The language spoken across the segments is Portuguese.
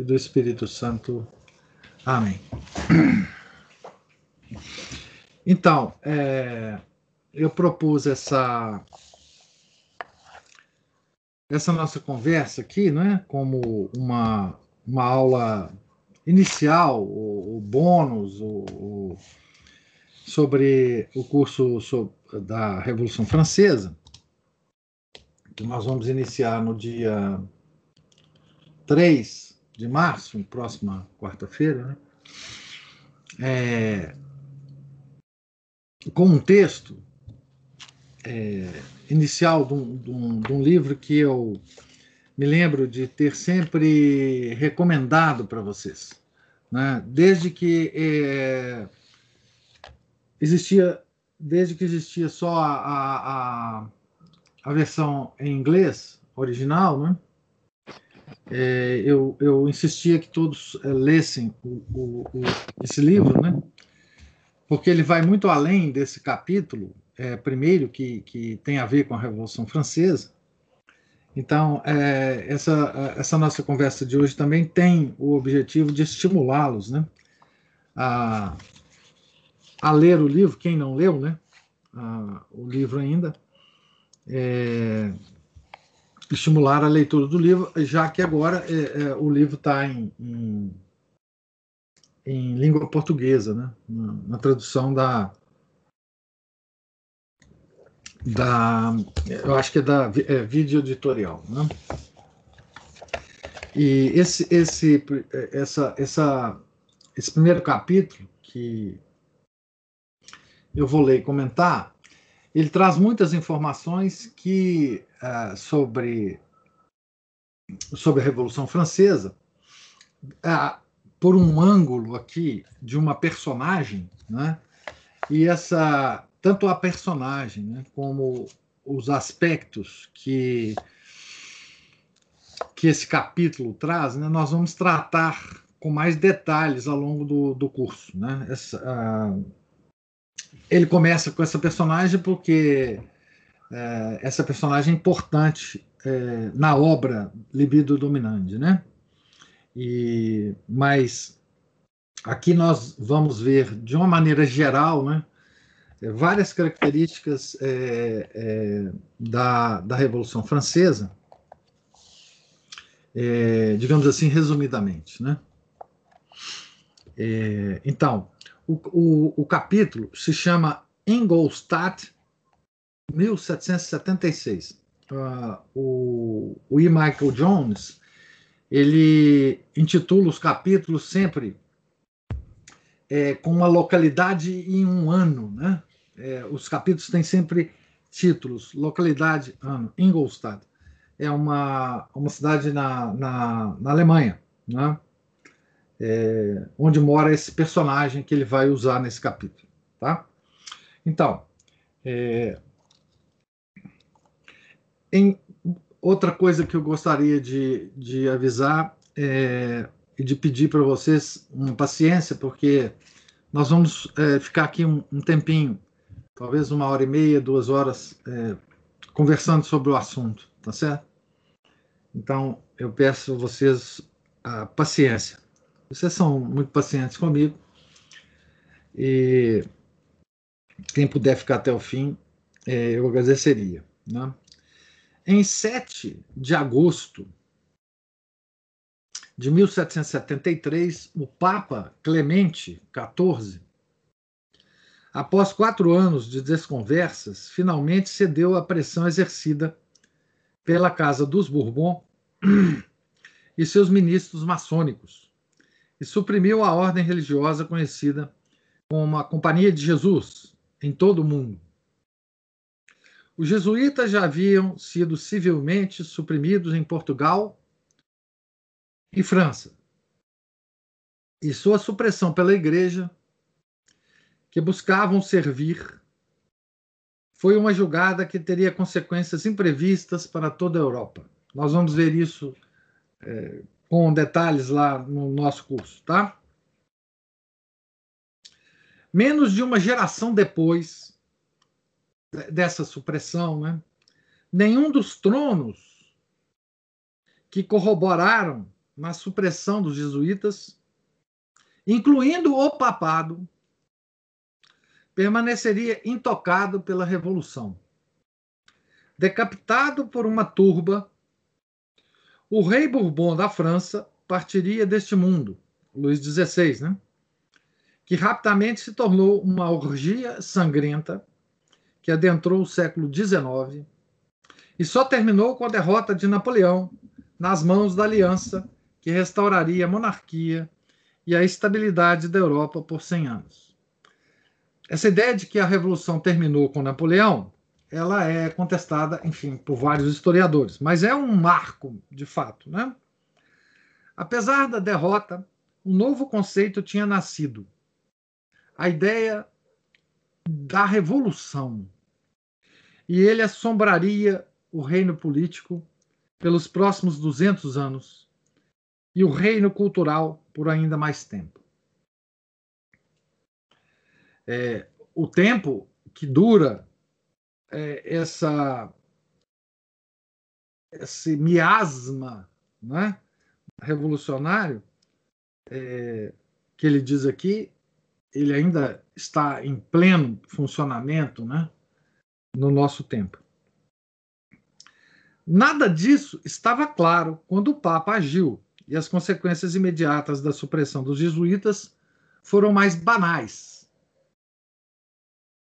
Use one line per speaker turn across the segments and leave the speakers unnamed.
e do Espírito Santo. Amém. Então, é, eu propus essa essa nossa conversa aqui, não é, como uma uma aula inicial, o, o bônus, o, o, sobre o curso sobre, da Revolução Francesa, que nós vamos iniciar no dia 3 de março, próxima quarta-feira, né? é, com um texto é, inicial de um, de, um, de um, livro que eu me lembro de ter sempre recomendado para vocês, né? desde que é, existia, desde que existia só a, a, a versão em inglês original, né? É, eu, eu insistia que todos é, lessem o, o, o, esse livro, né? porque ele vai muito além desse capítulo, é, primeiro, que, que tem a ver com a Revolução Francesa. Então, é, essa, essa nossa conversa de hoje também tem o objetivo de estimulá-los né? a, a ler o livro, quem não leu né? A, o livro ainda. É, estimular a leitura do livro, já que agora é, é, o livro está em, em, em, língua portuguesa, né? na, na tradução da, da. Eu acho que é da é, vídeo editorial. Né? E esse, esse, essa, essa, esse primeiro capítulo, que eu vou ler e comentar, ele traz muitas informações que uh, sobre sobre a Revolução Francesa uh, por um ângulo aqui de uma personagem, né? E essa tanto a personagem, né, como os aspectos que que esse capítulo traz, né, nós vamos tratar com mais detalhes ao longo do, do curso, né? Essa, uh, ele começa com essa personagem porque é, essa personagem é importante é, na obra Libido Dominante, né? E, mas aqui nós vamos ver de uma maneira geral, né? Várias características é, é da, da Revolução Francesa, é, digamos assim, resumidamente, né? É, então, o, o, o capítulo se chama Ingolstadt, 1776. Uh, o, o E. Michael Jones ele intitula os capítulos sempre é, com uma localidade em um ano, né? É, os capítulos têm sempre títulos, localidade, ano. Ingolstadt é uma, uma cidade na, na, na Alemanha, né? é, onde mora esse personagem que ele vai usar nesse capítulo. Tá? Então, é, em, outra coisa que eu gostaria de, de avisar é, e de pedir para vocês uma paciência, porque nós vamos é, ficar aqui um, um, tempinho, talvez uma hora e meia, duas horas, é, conversando sobre o assunto, tá certo? Então, eu peço a vocês a paciência. Vocês são muito pacientes comigo. E quem puder ficar até o fim, é, eu agradeceria. Né? Em 7 de agosto de 1773, o Papa Clemente XIV, após quatro anos de desconversas, finalmente cedeu à pressão exercida pela Casa dos Bourbon e seus ministros maçônicos e suprimiu a ordem religiosa conhecida como a Companhia de Jesus em todo o mundo. Os jesuítas já haviam sido civilmente suprimidos em Portugal e França, e sua supressão pela igreja, que buscavam servir, foi uma jogada que teria consequências imprevistas para toda a Europa. Nós vamos ver isso é, com detalhes lá no nosso curso, tá? Menos de uma geração depois dessa supressão, né, nenhum dos tronos que corroboraram na supressão dos jesuítas, incluindo o papado, permaneceria intocado pela revolução. Decapitado por uma turba, o rei Bourbon da França partiria deste mundo, Luís XVI, né? que rapidamente se tornou uma orgia sangrenta que adentrou o século XIX e só terminou com a derrota de Napoleão nas mãos da aliança que restauraria a monarquia e a estabilidade da Europa por 100 anos. Essa ideia de que a revolução terminou com Napoleão, ela é contestada, enfim, por vários historiadores, mas é um marco de fato, né? Apesar da derrota, um novo conceito tinha nascido, a ideia da revolução. E ele assombraria o reino político pelos próximos 200 anos e o reino cultural por ainda mais tempo. É, o tempo que dura é, essa esse miasma né, revolucionário é, que ele diz aqui ele ainda está em pleno funcionamento né, no nosso tempo. Nada disso estava claro quando o Papa agiu, e as consequências imediatas da supressão dos jesuítas foram mais banais.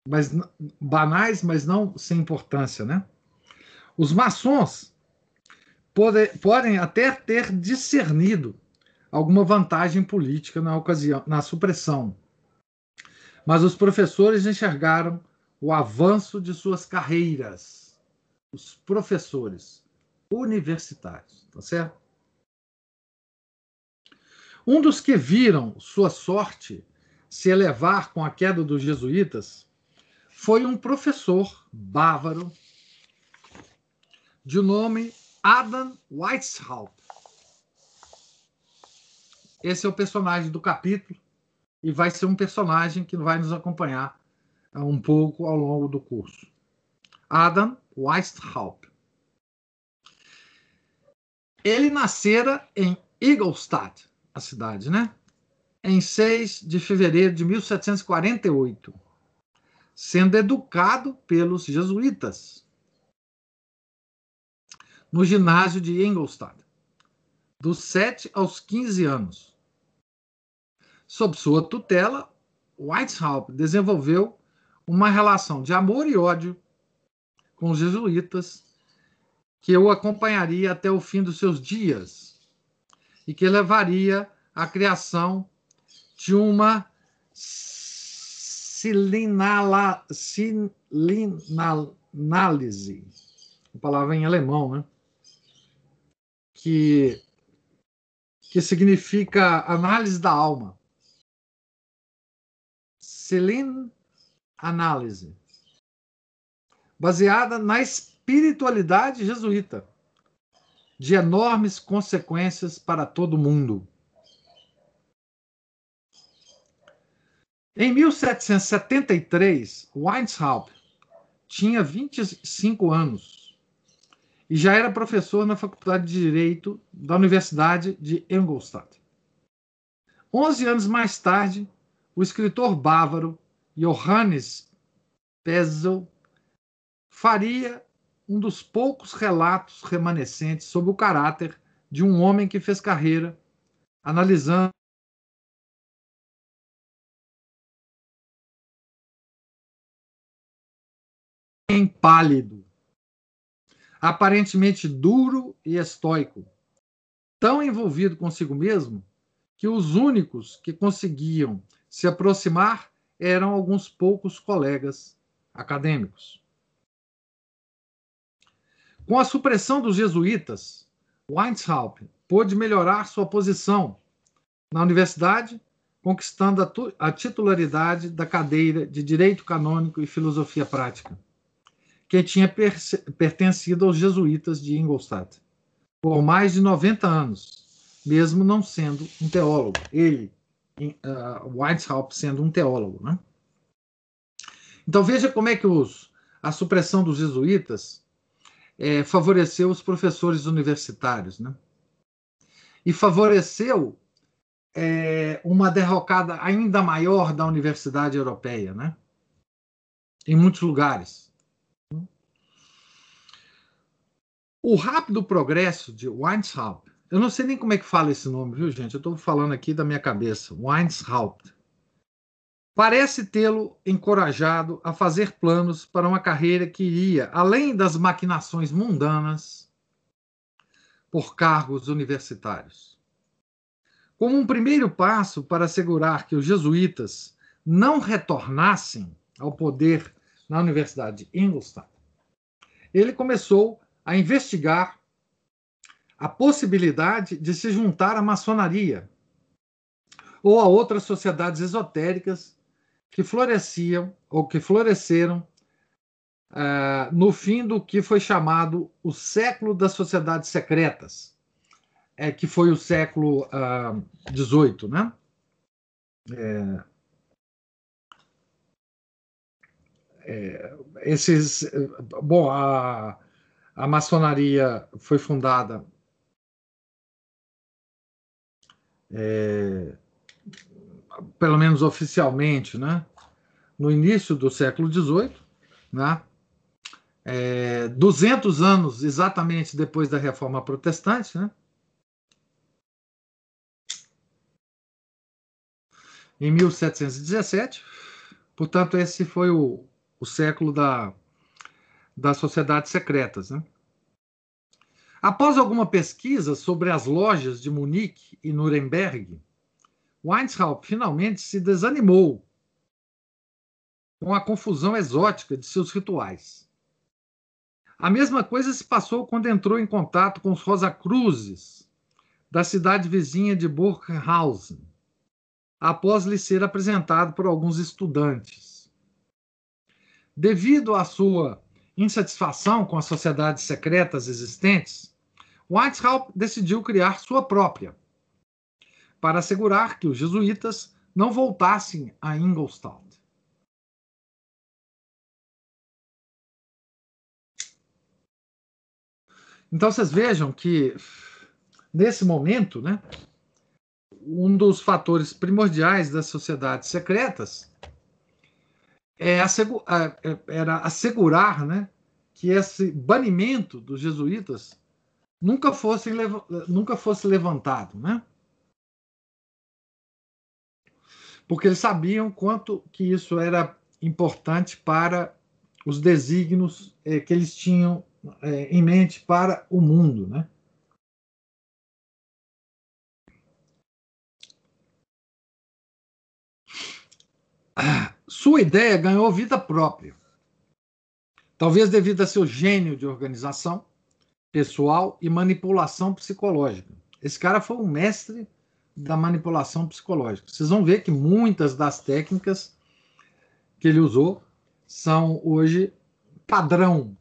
Mas, banais, mas não sem importância. Né? Os maçons pode, podem até ter discernido alguma vantagem política na ocasião, na supressão mas os professores enxergaram o avanço de suas carreiras. Os professores universitários, tá certo? Um dos que viram sua sorte se elevar com a queda dos jesuítas foi um professor bávaro de nome Adam Weishaupt. Esse é o personagem do capítulo e vai ser um personagem que vai nos acompanhar um pouco ao longo do curso. Adam Weishaupt. Ele nascera em Ingolstadt, a cidade, né? Em 6 de fevereiro de 1748, sendo educado pelos jesuítas no ginásio de Ingolstadt, dos 7 aos 15 anos Sob sua tutela, Weishaupt desenvolveu uma relação de amor e ódio com os jesuítas que o acompanharia até o fim dos seus dias e que levaria à criação de uma silinala, uma palavra em alemão, né? que, que significa análise da alma. Celine Análise, baseada na espiritualidade jesuíta, de enormes consequências para todo mundo. Em 1773, Weishaupt tinha 25 anos e já era professor na Faculdade de Direito da Universidade de Ingolstadt. Onze anos mais tarde, o escritor bávaro Johannes Pezel faria um dos poucos relatos remanescentes sobre o caráter de um homem que fez carreira, analisando em pálido, aparentemente duro e estoico, tão envolvido consigo mesmo que os únicos que conseguiam se aproximar eram alguns poucos colegas acadêmicos. Com a supressão dos jesuítas, Weishaupt pôde melhorar sua posição na universidade conquistando a, a titularidade da cadeira de Direito Canônico e Filosofia Prática, que tinha pertencido aos jesuítas de Ingolstadt por mais de 90 anos, mesmo não sendo um teólogo. Ele, uh, Weishaupt, sendo um teólogo. Né? Então veja como é que os, a supressão dos jesuítas é, favoreceu os professores universitários, né? E favoreceu é, uma derrocada ainda maior da universidade europeia, né? Em muitos lugares. O rápido progresso de Weishaupt, eu não sei nem como é que fala esse nome, viu, gente? Eu estou falando aqui da minha cabeça. Weishaupt parece tê-lo encorajado a fazer planos para uma carreira que iria além das maquinações mundanas por cargos universitários. Como um primeiro passo para assegurar que os jesuítas não retornassem ao poder na Universidade de Ingolstadt, ele começou a investigar a possibilidade de se juntar à maçonaria ou a outras sociedades esotéricas que floresciam ou que floresceram uh, no fim do que foi chamado o século das sociedades secretas, é, que foi o século XVIII, uh, né? É, é, esses, bom, a, a maçonaria foi fundada é, pelo menos oficialmente, né, no início do século XVIII, né, é, 200 anos exatamente depois da Reforma Protestante, né, em 1717. Portanto, esse foi o, o século da, das sociedades secretas. Né? Após alguma pesquisa sobre as lojas de Munique e Nuremberg, Weishaupt finalmente se desanimou com a confusão exótica de seus rituais. A mesma coisa se passou quando entrou em contato com os Rosacruzes, da cidade vizinha de Burghausen, após lhe ser apresentado por alguns estudantes. Devido à sua insatisfação com as sociedades secretas existentes, Weishaupt decidiu criar sua própria, para assegurar que os jesuítas não voltassem a Ingolstadt. Então vocês vejam que nesse momento, né, um dos fatores primordiais das sociedades secretas é é, era assegurar, né, que esse banimento dos jesuítas nunca fosse, nunca fosse levantado, né? porque eles sabiam quanto que isso era importante para os desígnios eh, que eles tinham eh, em mente para o mundo, né? Sua ideia ganhou vida própria. Talvez devido a seu gênio de organização pessoal e manipulação psicológica. Esse cara foi um mestre da manipulação psicológica. Vocês vão ver que muitas das técnicas que ele usou são hoje padrão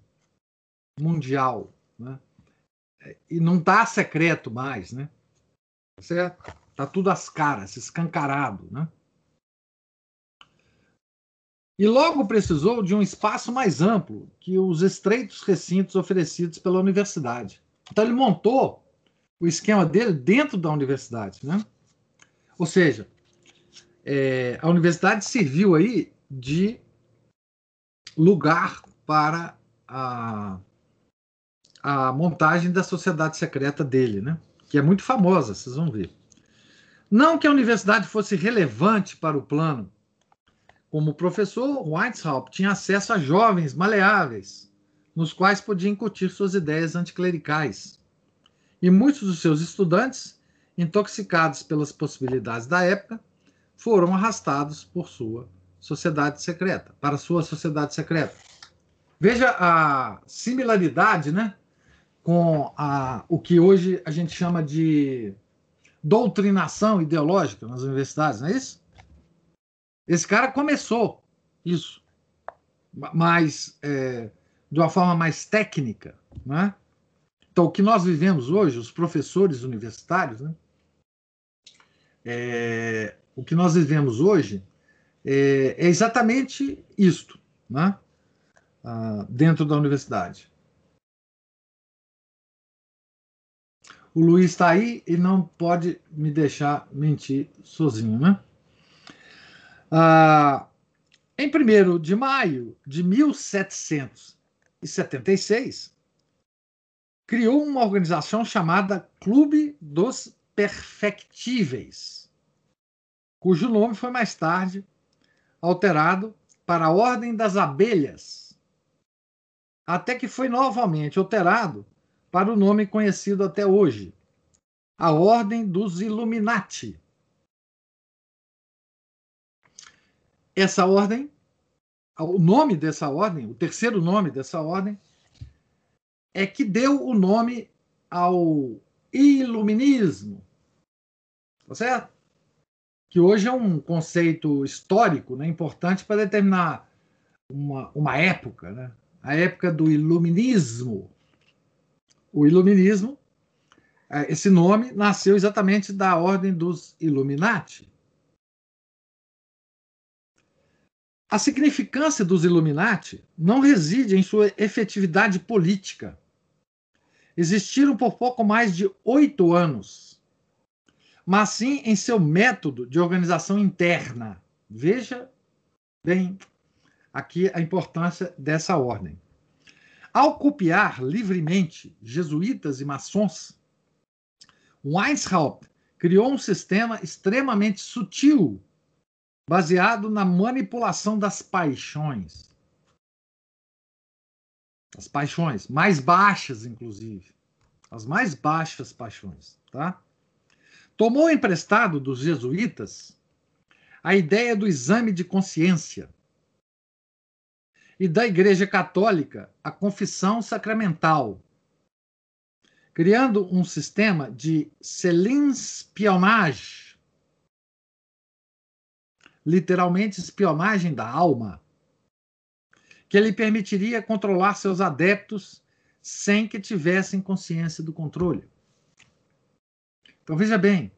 mundial, né? E não está secreto mais, né? Tá tudo às caras, escancarado, né? E logo precisou de um espaço mais amplo que os estreitos recintos oferecidos pela universidade. Então ele montou o esquema dele dentro da universidade, né? Ou seja, é, a universidade serviu aí de lugar para a, a montagem da sociedade secreta dele, né? Que é muito famosa, vocês vão ver. Não que a universidade fosse relevante para o plano. Como professor, Weishaupt tinha acesso a jovens maleáveis, nos quais podia incutir suas ideias anticlericais e muitos dos seus estudantes, intoxicados pelas possibilidades da época, foram arrastados por sua sociedade secreta, para sua sociedade secreta. Veja a similaridade, né, com a, o que hoje a gente chama de doutrinação ideológica nas universidades, não é isso? Esse cara começou isso, mas é, de uma forma mais técnica, né? Então, o que nós vivemos hoje, os professores universitários, né? É, o que nós vivemos hoje é, é exatamente isto, né? Ah, dentro da universidade. O Luiz está aí e não pode me deixar mentir sozinho, né? Ah, em 1 de maio de 1776, criou uma organização chamada Clube dos Perfectíveis, cujo nome foi mais tarde alterado para a Ordem das Abelhas, até que foi novamente alterado para o nome conhecido até hoje, a Ordem dos Illuminati. Essa ordem, o nome dessa ordem, o terceiro nome dessa ordem, é que deu o nome ao iluminismo. Tá certo? Que hoje é um conceito histórico né, importante para determinar uma, uma época, né? a época do iluminismo, o iluminismo, é, esse nome nasceu exatamente da ordem dos Illuminati. A significância dos Illuminati não reside em sua efetividade política. Existiram por pouco mais de oito anos, mas sim em seu método de organização interna. Veja bem aqui a importância dessa ordem. Ao copiar livremente jesuítas e maçons, Weishaupt criou um sistema extremamente sutil, baseado na manipulação das paixões. As paixões, mais baixas, inclusive. As mais baixas paixões. Tá? Tomou emprestado dos jesuítas a ideia do exame de consciência, e da Igreja Católica a confissão sacramental, criando um sistema de selinspionagem, literalmente espionagem da alma, que lhe permitiria controlar seus adeptos sem que tivessem consciência do controle. Então veja bem,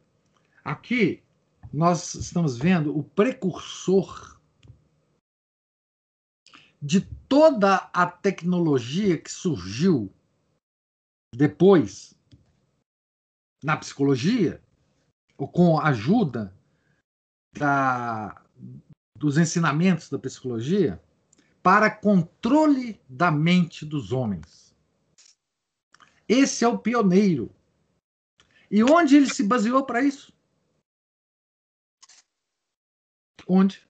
aqui nós estamos vendo o precursor de toda a tecnologia que surgiu depois na psicologia, ou com a ajuda da, dos ensinamentos da psicologia, para controle da mente dos homens. Esse é o pioneiro. E onde ele se baseou para isso? Onde?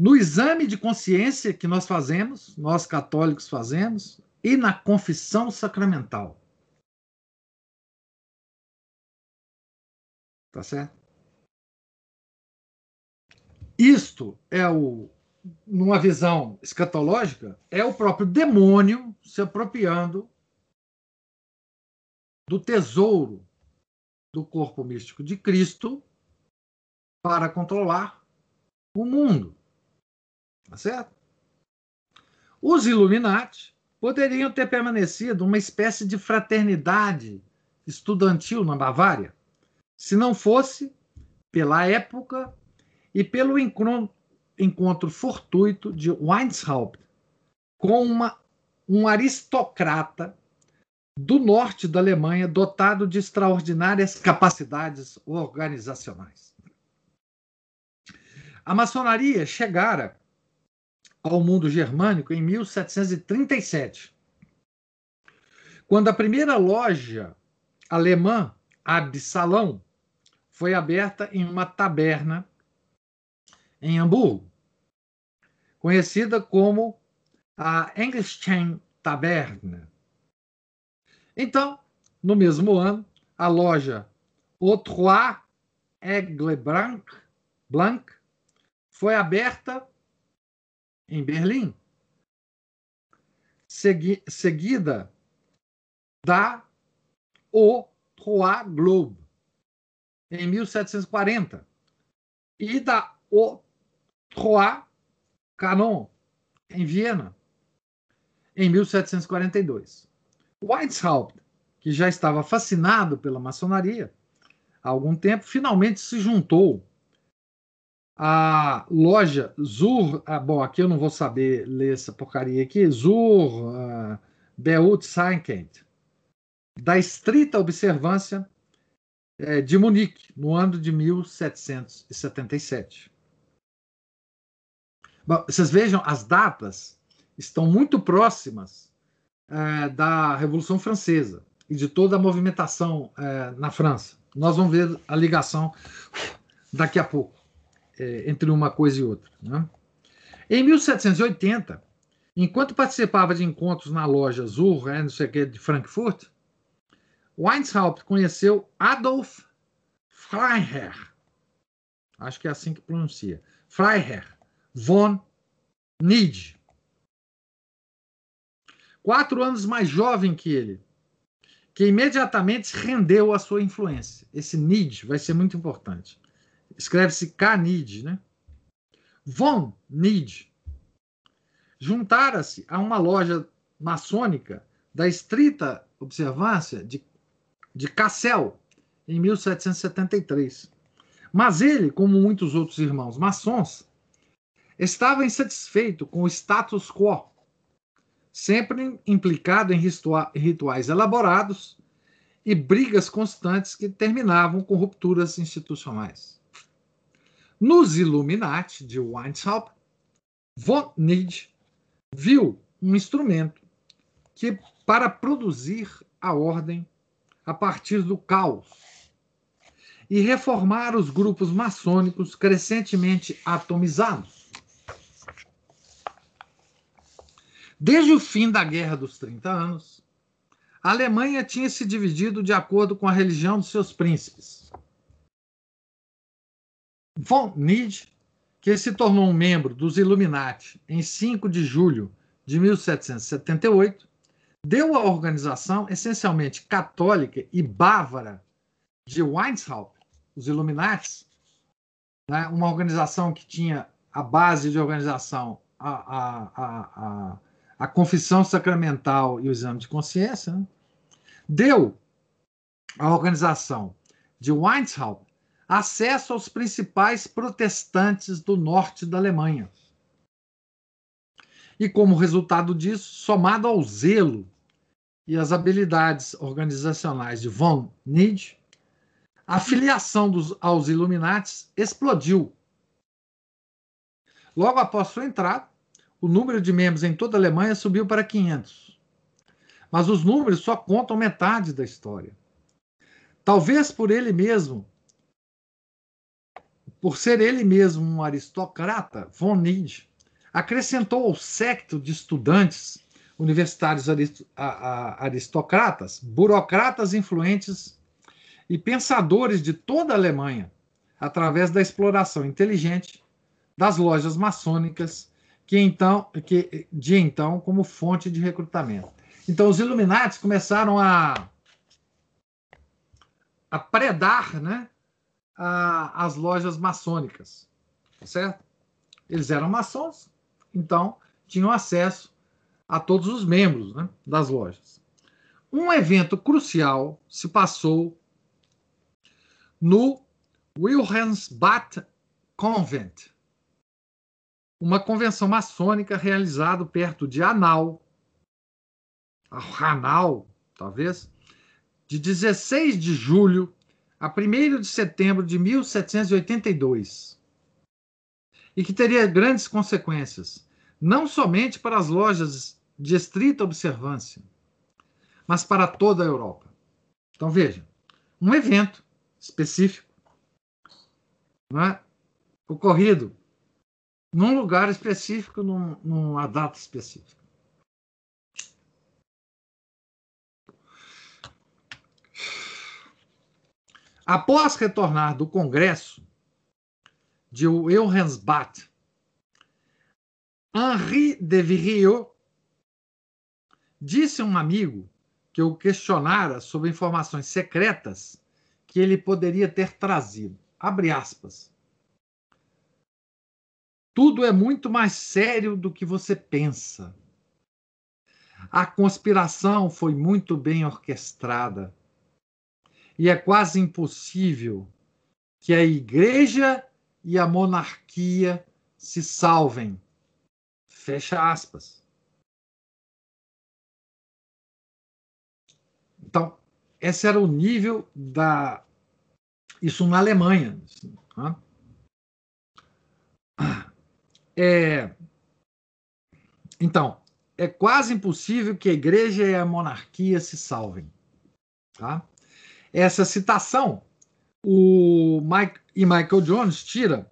No exame de consciência que nós fazemos, nós católicos fazemos, e na confissão sacramental. Tá certo? Isto é o, numa visão escatológica, é o próprio demônio se apropriando do tesouro do corpo místico de Cristo para controlar o mundo. Tá certo? Os Illuminati poderiam ter permanecido uma espécie de fraternidade estudantil na Bavária, se não fosse pela época e pelo encontro fortuito de Weishaupt com uma, um aristocrata do norte da Alemanha dotado de extraordinárias capacidades organizacionais. A maçonaria chegara ao mundo germânico em 1737, quando a primeira loja alemã, Absalão, foi aberta em uma taberna em Hamburgo, conhecida como a Engelstein Taberna. Então, no mesmo ano, a loja Autrois Aigle Blanc, Blanc foi aberta em Berlim, segui seguida da O Trois Globe, em 1740, e da O Trois Canon, em Viena, em 1742. Weishaupt, que já estava fascinado pela maçonaria há algum tempo, finalmente se juntou à loja Zur. Ah, bom, aqui eu não vou saber ler essa porcaria aqui. Zur uh, Beautzeichnung, da estrita observância é, de Munique, no ano de 1777. Bom, vocês vejam, as datas estão muito próximas é, da Revolução Francesa e de toda a movimentação é, na França. Nós vamos ver a ligação daqui a pouco é, entre uma coisa e outra. Né? Em 1780, enquanto participava de encontros na loja Zur, é, não sei o que, de Frankfurt, Weishaupt conheceu Adolf Freiherr, acho que é assim que pronuncia, Freiherr von Nid, quatro anos mais jovem que ele, que imediatamente se rendeu à sua influência. Esse Nid vai ser muito importante. Escreve-se K-Nid, né? Von Nid juntara-se a uma loja maçônica da estrita observância de de Cassel, em 1773. Mas ele, como muitos outros irmãos maçons, estava insatisfeito com o status quo, sempre implicado em rituais elaborados e brigas constantes que terminavam com rupturas institucionais. Nos Illuminati de Weishaupt, von Nid viu um instrumento que, para produzir a ordem, a partir do caos e reformar os grupos maçônicos crescentemente atomizados. Desde o fim da Guerra dos 30 Anos, a Alemanha tinha se dividido de acordo com a religião dos seus príncipes. Von Nid, que se tornou um membro dos Illuminati em 5 de julho de 1778, deu à organização essencialmente católica e bávara de Weishaupt, os Illuminati, né, uma organização que tinha a base de organização a, a, a, a, confissão sacramental e o exame de consciência, né, deu à organização de Weishaupt acesso aos principais protestantes do norte da Alemanha. E como resultado disso, somado ao zelo e as habilidades organizacionais de von Nid, a filiação dos, aos Illuminates explodiu. Logo após sua entrada, o número de membros em toda a Alemanha subiu para 500. Mas os números só contam metade da história. Talvez por ele mesmo, por ser ele mesmo um aristocrata, von Nid acrescentou ao secto de estudantes universitários aristocratas, burocratas influentes e pensadores de toda a Alemanha, através da exploração inteligente das lojas maçônicas, que então, que, de então como fonte de recrutamento. Então, os Illuminati começaram a, a predar né, a, as lojas maçônicas, tá certo? Eles eram maçons, então tinham acesso a todos os membros né, das lojas. Um evento crucial se passou no Wilhelmsbad Convent, uma convenção maçônica realizada perto de Hanau, Hanau, talvez, de 16 de julho a 1 de setembro de 1782, e que teria grandes consequências, não somente para as lojas de estrita observância, mas para toda a Europa. Então veja, um evento específico, é? ocorrido num lugar específico, num, numa data específica. Após retornar do Congresso de Wilhelmsbad Henri de Viriot disse a um amigo que o questionara sobre informações secretas que ele poderia ter trazido. Abre aspas. Tudo é muito mais sério do que você pensa. A conspiração foi muito bem orquestrada. E é quase impossível que a igreja e a monarquia se salvem. Fecha aspas. Então, esse era o nível da. Isso na Alemanha. Assim, tá? É... Então, é quase impossível que a igreja e a monarquia se salvem. Tá? Essa citação, o Mike, e Michael Jones tira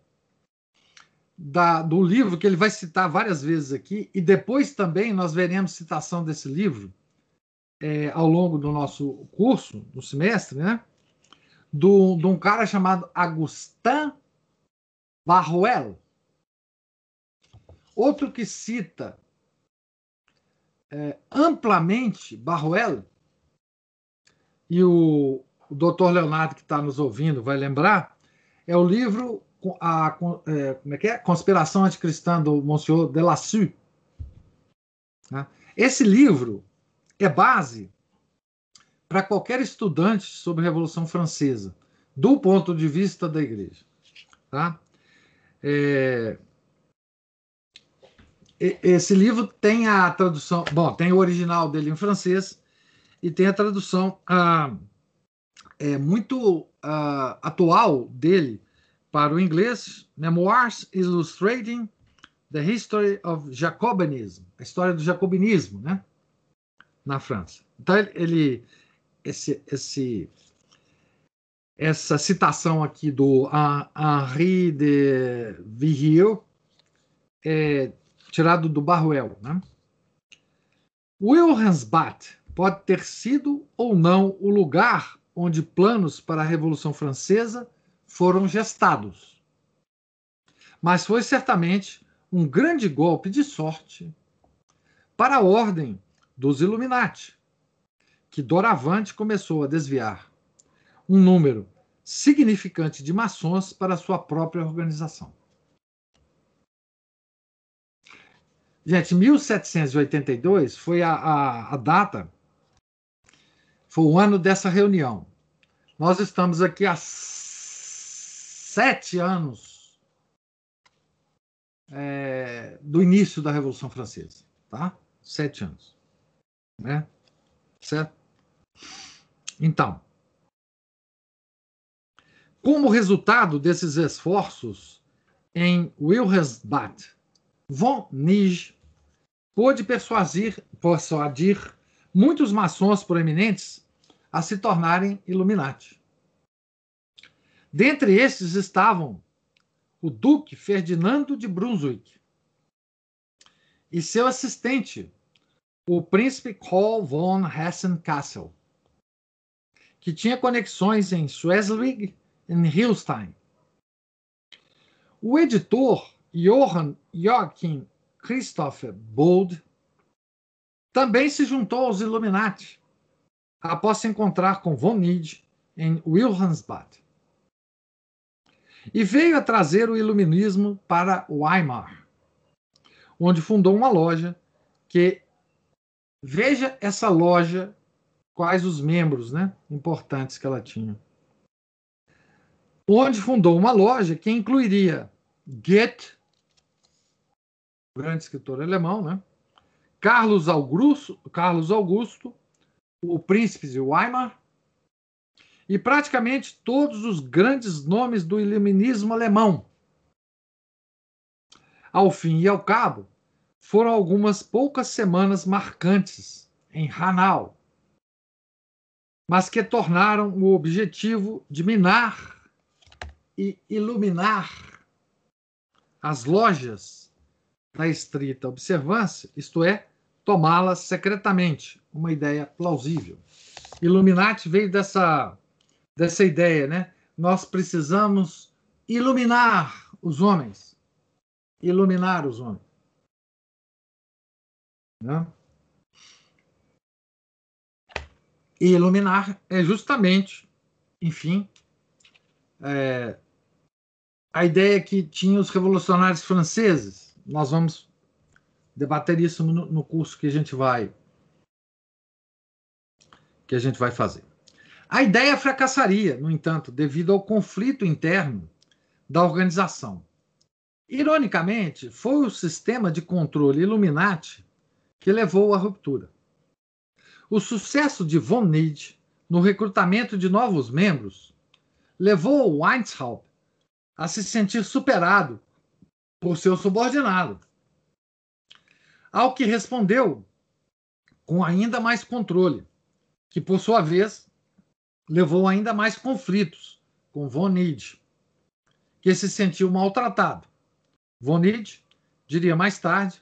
da, do livro que ele vai citar várias vezes aqui, e depois também nós veremos citação desse livro é, ao longo do nosso curso, do semestre, né? Do, de um cara chamado Agustin Barruel. Outro que cita é, amplamente Barruel, e o, o doutor Leonardo, que está nos ouvindo, vai lembrar, é o livro a, a é, como é que é? Conspiração Anticristã do Monsieur Delassue. Né? Esse livro é base para qualquer estudante sobre a Revolução Francesa, do ponto de vista da Igreja. Tá? É... Esse livro tem a tradução, bom, tem o original dele em francês e tem a tradução ah, é, muito ah, atual dele para o inglês, Memoirs Illustrating the History of Jacobinism, a história do jacobinismo, né? na França. Então ele esse, esse essa citação aqui do Henri de Virieu é tirado do Barruel, né? Wilhelmsbad pode ter sido ou não o lugar onde planos para a Revolução Francesa foram gestados. Mas foi certamente um grande golpe de sorte para a ordem dos Illuminati, que doravante começou a desviar um número significante de maçons para sua própria organização. Gente, 1782 foi a, a, a data, foi o ano dessa reunião. Nós estamos aqui há sete anos é, do início da Revolução Francesa, tá? Sete anos né? Certo? Então, como resultado desses esforços em Wilhelmsbad, von Nij pôde persuadir, persuadir muitos maçons proeminentes a se tornarem Illuminati. Dentre estes estavam o Duque Ferdinando de Brunswick e seu assistente, o príncipe Karl von Hessen-Kassel, que tinha conexões em Schleswig e Hilstein. O editor Johann Joachim Christopher Bold também se juntou aos Illuminati após se encontrar com von Nid em Wilhelmsbad. E veio a trazer o iluminismo para Weimar, onde fundou uma loja que Veja essa loja, quais os membros né, importantes que ela tinha. Onde fundou uma loja que incluiria Goethe, grande escritor alemão, né? Carlos Augusto, Carlos Augusto, o príncipe de Weimar, e praticamente todos os grandes nomes do iluminismo alemão. Ao fim e ao cabo, foram algumas poucas semanas marcantes em Hanau, mas que tornaram o objetivo de minar e iluminar as lojas da estrita observância, isto é, tomá-las secretamente, uma ideia plausível. Illuminati veio dessa, dessa ideia, né? Nós precisamos iluminar os homens. Iluminar os homens. Né? E iluminar é justamente enfim, é, a ideia que tinha os revolucionários franceses. Nós vamos debater isso no, no curso que a gente vai que a gente vai fazer. A ideia fracassaria, no entanto, devido ao conflito interno da organização. Ironicamente, foi o sistema de controle Illuminati que levou à ruptura. O sucesso de von Nid no recrutamento de novos membros levou Weishaupt a se sentir superado por seu subordinado. Ao que respondeu com ainda mais controle, que por sua vez levou ainda mais conflitos com Von Nid, que se sentiu maltratado. Von Nid diria mais tarde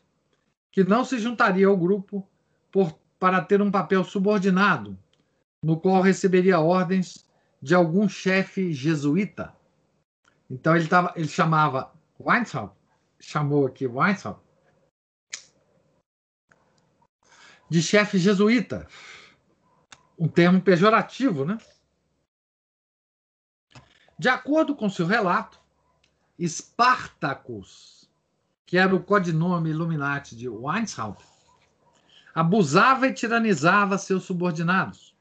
que não se juntaria ao grupo por, para ter um papel subordinado, no qual receberia ordens de algum chefe jesuíta. Então ele, tava, ele chamava Weintraub, chamou aqui Weintraub, de chefe jesuíta. Um termo pejorativo, né? De acordo com seu relato, Spartacus, que era o codinome Illuminati de Weishaupt, abusava e tiranizava seus subordinados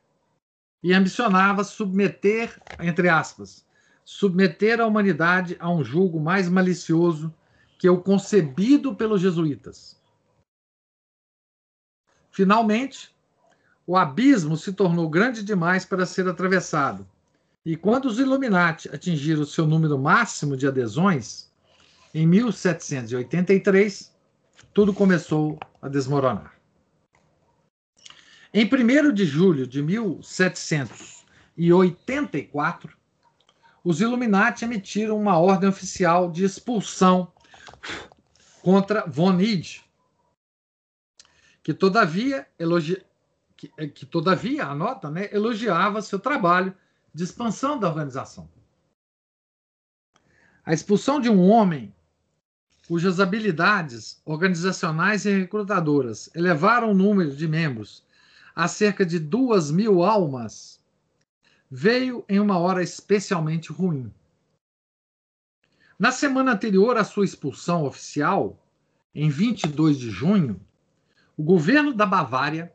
e ambicionava submeter, entre aspas, submeter a humanidade a um julgo mais malicioso que o concebido pelos jesuítas. Finalmente, o abismo se tornou grande demais para ser atravessado. E quando os Illuminati atingiram seu número máximo de adesões, em 1783, tudo começou a desmoronar. Em 1 de julho de 1784, os Illuminati emitiram uma ordem oficial de expulsão contra von Id, que todavia elogi... que, eh, que todavia a nota, né, elogiava seu trabalho de expansão da organização. A expulsão de um homem cujas habilidades organizacionais e recrutadoras elevaram o número de membros a cerca de duas mil almas veio em uma hora especialmente ruim. Na semana anterior à sua expulsão oficial, em 22 de junho, o governo da Bavária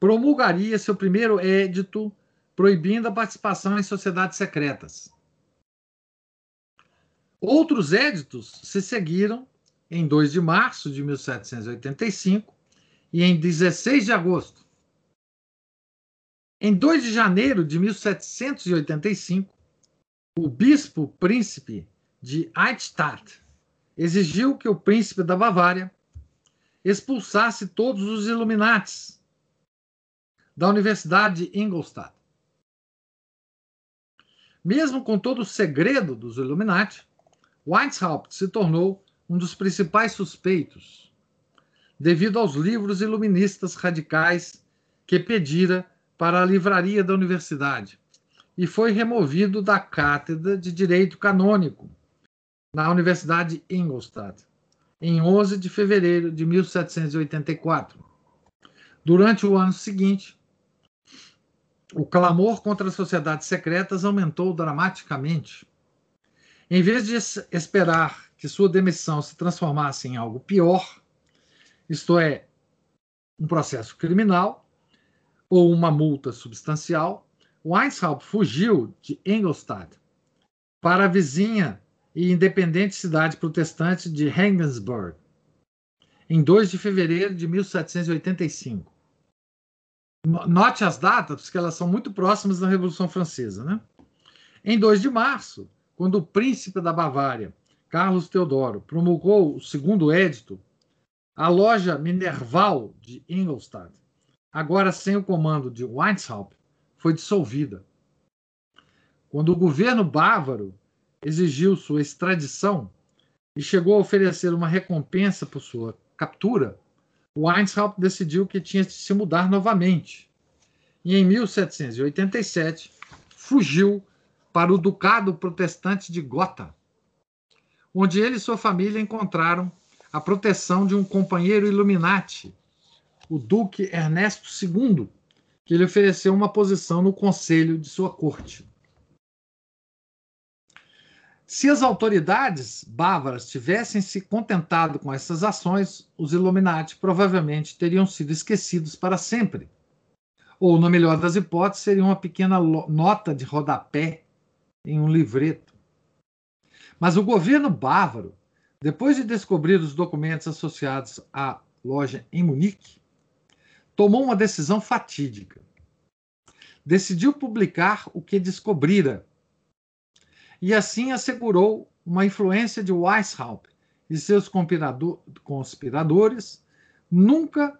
promulgaria seu primeiro édito proibindo a participação em sociedades secretas. Outros éditos se seguiram em 2 de março de 1785 e em 16 de agosto. Em 2 de janeiro de 1785, o bispo príncipe de Eichstätt exigiu que o príncipe da Bavária expulsasse todos os Illuminates da Universidade de Ingolstadt. Mesmo com todo o segredo dos Illuminati, Weishaupt se tornou um dos principais suspeitos, devido aos livros iluministas radicais que pedira para a livraria da universidade e foi removido da cátedra de Direito Canônico na Universidade de Ingolstadt em 11 de fevereiro de 1784. Durante o ano seguinte, o clamor contra as sociedades secretas aumentou dramaticamente. Em vez de esperar que sua demissão se transformasse em algo pior, isto é, um processo criminal, ou uma multa substancial, Weishaupt fugiu de Ingolstadt para a vizinha e independente cidade protestante de Regensburg, em 2 de fevereiro de 1785. Note as datas, porque elas são muito próximas da Revolução Francesa. Né? Em 2 de março, quando o príncipe da Bavária, Carlos Teodoro, promulgou o segundo édito, a loja Minerval de Ingolstadt agora sem o comando de Weishaupt, foi dissolvida. Quando o governo bávaro exigiu sua extradição e chegou a oferecer uma recompensa por sua captura, Weishaupt decidiu que tinha de se mudar novamente. E em 1787 fugiu para o Ducado Protestante de Gotha, onde ele e sua família encontraram a proteção de um companheiro Illuminati o Duque Ernesto II, que lhe ofereceu uma posição no conselho de sua corte. Se as autoridades bávaras tivessem se contentado com essas ações, os Illuminati provavelmente teriam sido esquecidos para sempre. Ou, no melhor das hipóteses, seria uma pequena nota de rodapé em um livreto. Mas o governo bávaro, depois de descobrir os documentos associados à loja em Munique, tomou uma decisão fatídica. Decidiu publicar o que descobrira e assim assegurou uma influência de Weishaupt e seus conspiradores nunca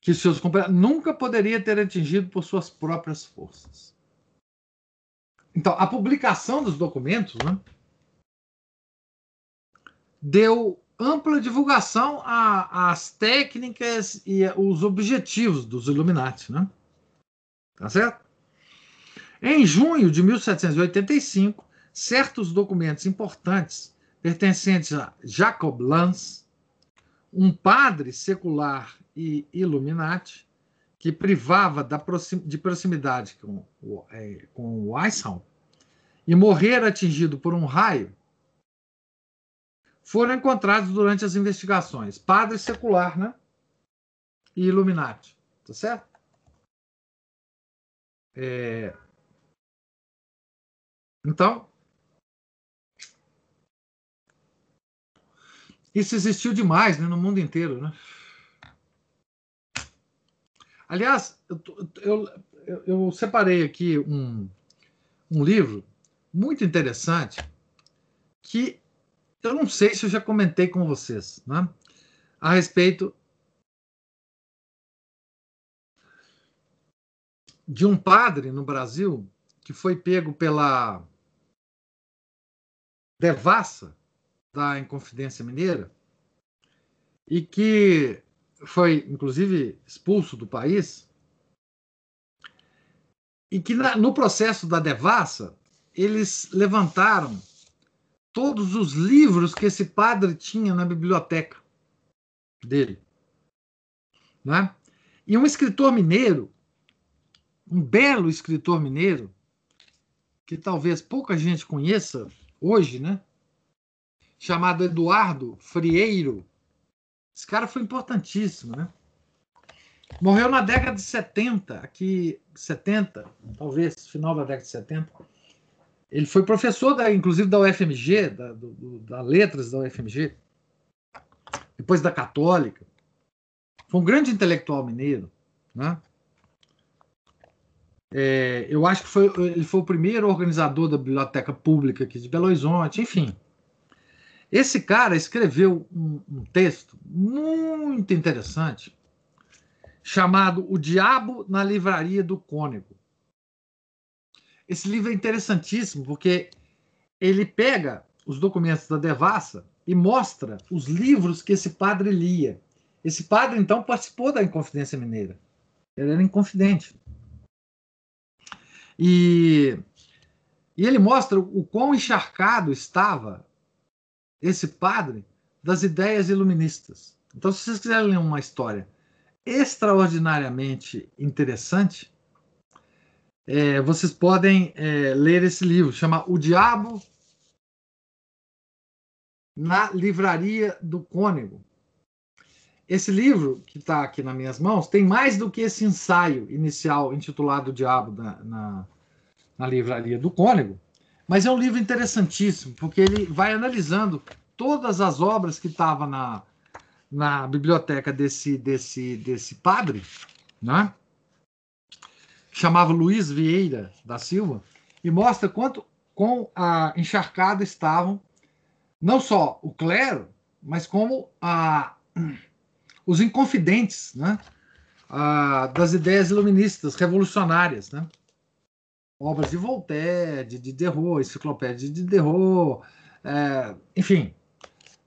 que seus nunca poderia ter atingido por suas próprias forças. Então, a publicação dos documentos né, deu ampla divulgação às técnicas e os objetivos dos Illuminati, né? Tá certo? Em junho de 1785, certos documentos importantes pertencentes a Jacob Lanz, um padre secular e Illuminati, que privava de proximidade com, é, com Weishaupt e morrer atingido por um raio, foram encontrados durante as investigações. Padre secular, né? E Illuminati. Tá certo? É, então, isso existiu demais né, no mundo inteiro. Né? Aliás, eu, eu, eu separei aqui um, um livro muito interessante que eu não sei se eu já comentei com vocês né, a respeito de um padre no Brasil que foi pego pela devassa da Inconfidência Mineira e que foi, inclusive, expulso do país, e que na, no processo da devassa eles levantaram todos os livros que esse padre tinha na biblioteca dele. Né? E um escritor mineiro, um belo escritor mineiro, que talvez pouca gente conheça, hoje, né? Chamado Eduardo Frieiro. Esse cara foi importantíssimo, né? Morreu na década de 70, aqui 70, talvez, final da década de 70. Ele foi professor, da, inclusive, da UFMG, da, do, da Letras da UFMG, depois da Católica. Foi um grande intelectual mineiro, né? É, eu acho que foi, ele foi o primeiro organizador da biblioteca pública aqui de Belo Horizonte, enfim. Esse cara escreveu um, um texto muito interessante chamado O Diabo na Livraria do Cônego. Esse livro é interessantíssimo porque ele pega os documentos da Devassa e mostra os livros que esse padre lia. Esse padre, então, participou da Inconfidência Mineira. Ele era inconfidente. E, e ele mostra o quão encharcado estava esse padre das ideias iluministas. Então, se vocês quiserem ler uma história extraordinariamente interessante, é, vocês podem é, ler esse livro, chama O Diabo na Livraria do Cônego. Esse livro, que está aqui nas minhas mãos, tem mais do que esse ensaio inicial intitulado O Diabo na, na, na Livraria do Cônego, mas é um livro interessantíssimo, porque ele vai analisando todas as obras que estavam na, na biblioteca desse, desse, desse padre, né? chamava Luiz Vieira da Silva, e mostra quanto com a encharcada estavam não só o clero, mas como a os inconfidentes né, das ideias iluministas, revolucionárias. Né? Obras de Voltaire, de Diderot, enciclopédia de Diderot, é, enfim,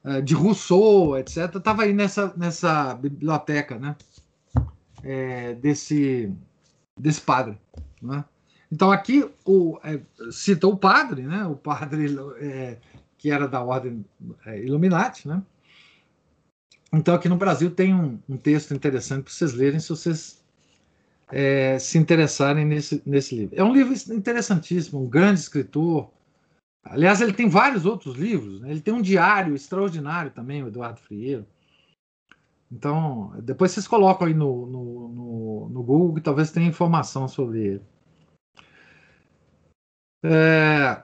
é, de Rousseau, etc. Estava aí nessa, nessa biblioteca né, é, desse, desse padre. Né? Então aqui o, é, cita o padre, né, o padre é, que era da ordem é, Illuminati, né? Então, aqui no Brasil tem um, um texto interessante para vocês lerem se vocês é, se interessarem nesse, nesse livro. É um livro interessantíssimo, um grande escritor, Aliás, ele tem vários outros livros. Né? Ele tem um diário extraordinário também, o Eduardo Frieiro. Então, depois vocês colocam aí no, no, no, no Google que talvez tenha informação sobre ele. É...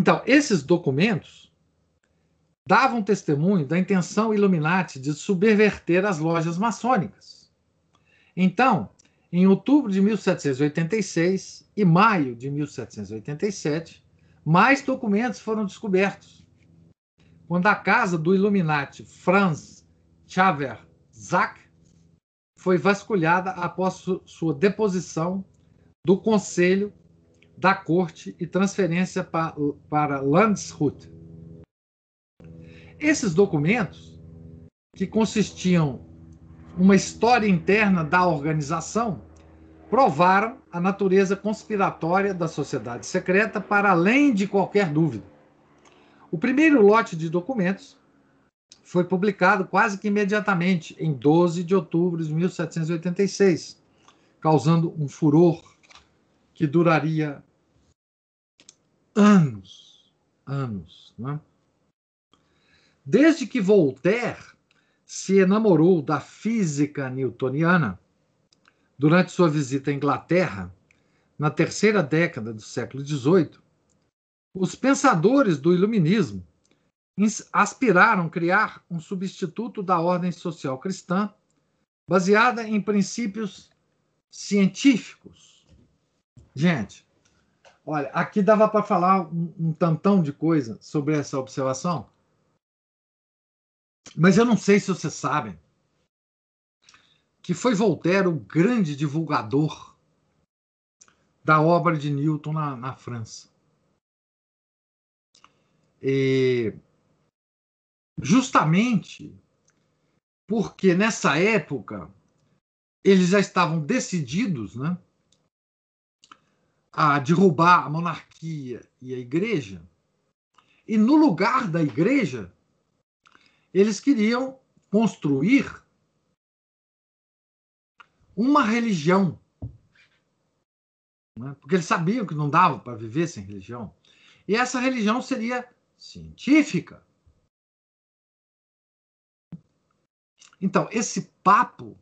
Então, esses documentos davam testemunho da intenção Illuminati de subverter as lojas maçônicas. Então, em outubro de 1786 e maio de 1787, mais documentos foram descobertos. Quando a casa do Illuminati Franz Xaver Zach foi vasculhada após sua deposição do Conselho da Corte e transferência para, para Landshut. Esses documentos, que consistiam uma história interna da organização, provaram a natureza conspiratória da sociedade secreta para além de qualquer dúvida. O primeiro lote de documentos foi publicado quase que imediatamente, em 12 de outubro de 1786, causando um furor que duraria anos, anos. Né? Desde que Voltaire se enamorou da física newtoniana, durante sua visita à Inglaterra, na terceira década do século XVIII, os pensadores do iluminismo aspiraram criar um substituto da ordem social cristã baseada em princípios científicos. Gente, olha, aqui dava para falar um, um tantão de coisa sobre essa observação, mas eu não sei se vocês sabem que foi Voltaire o grande divulgador da obra de Newton na, na França. E justamente porque nessa época eles já estavam decididos né, a derrubar a monarquia e a igreja, e no lugar da igreja, eles queriam construir uma religião. Né? Porque eles sabiam que não dava para viver sem religião. E essa religião seria científica. Então, esse papo,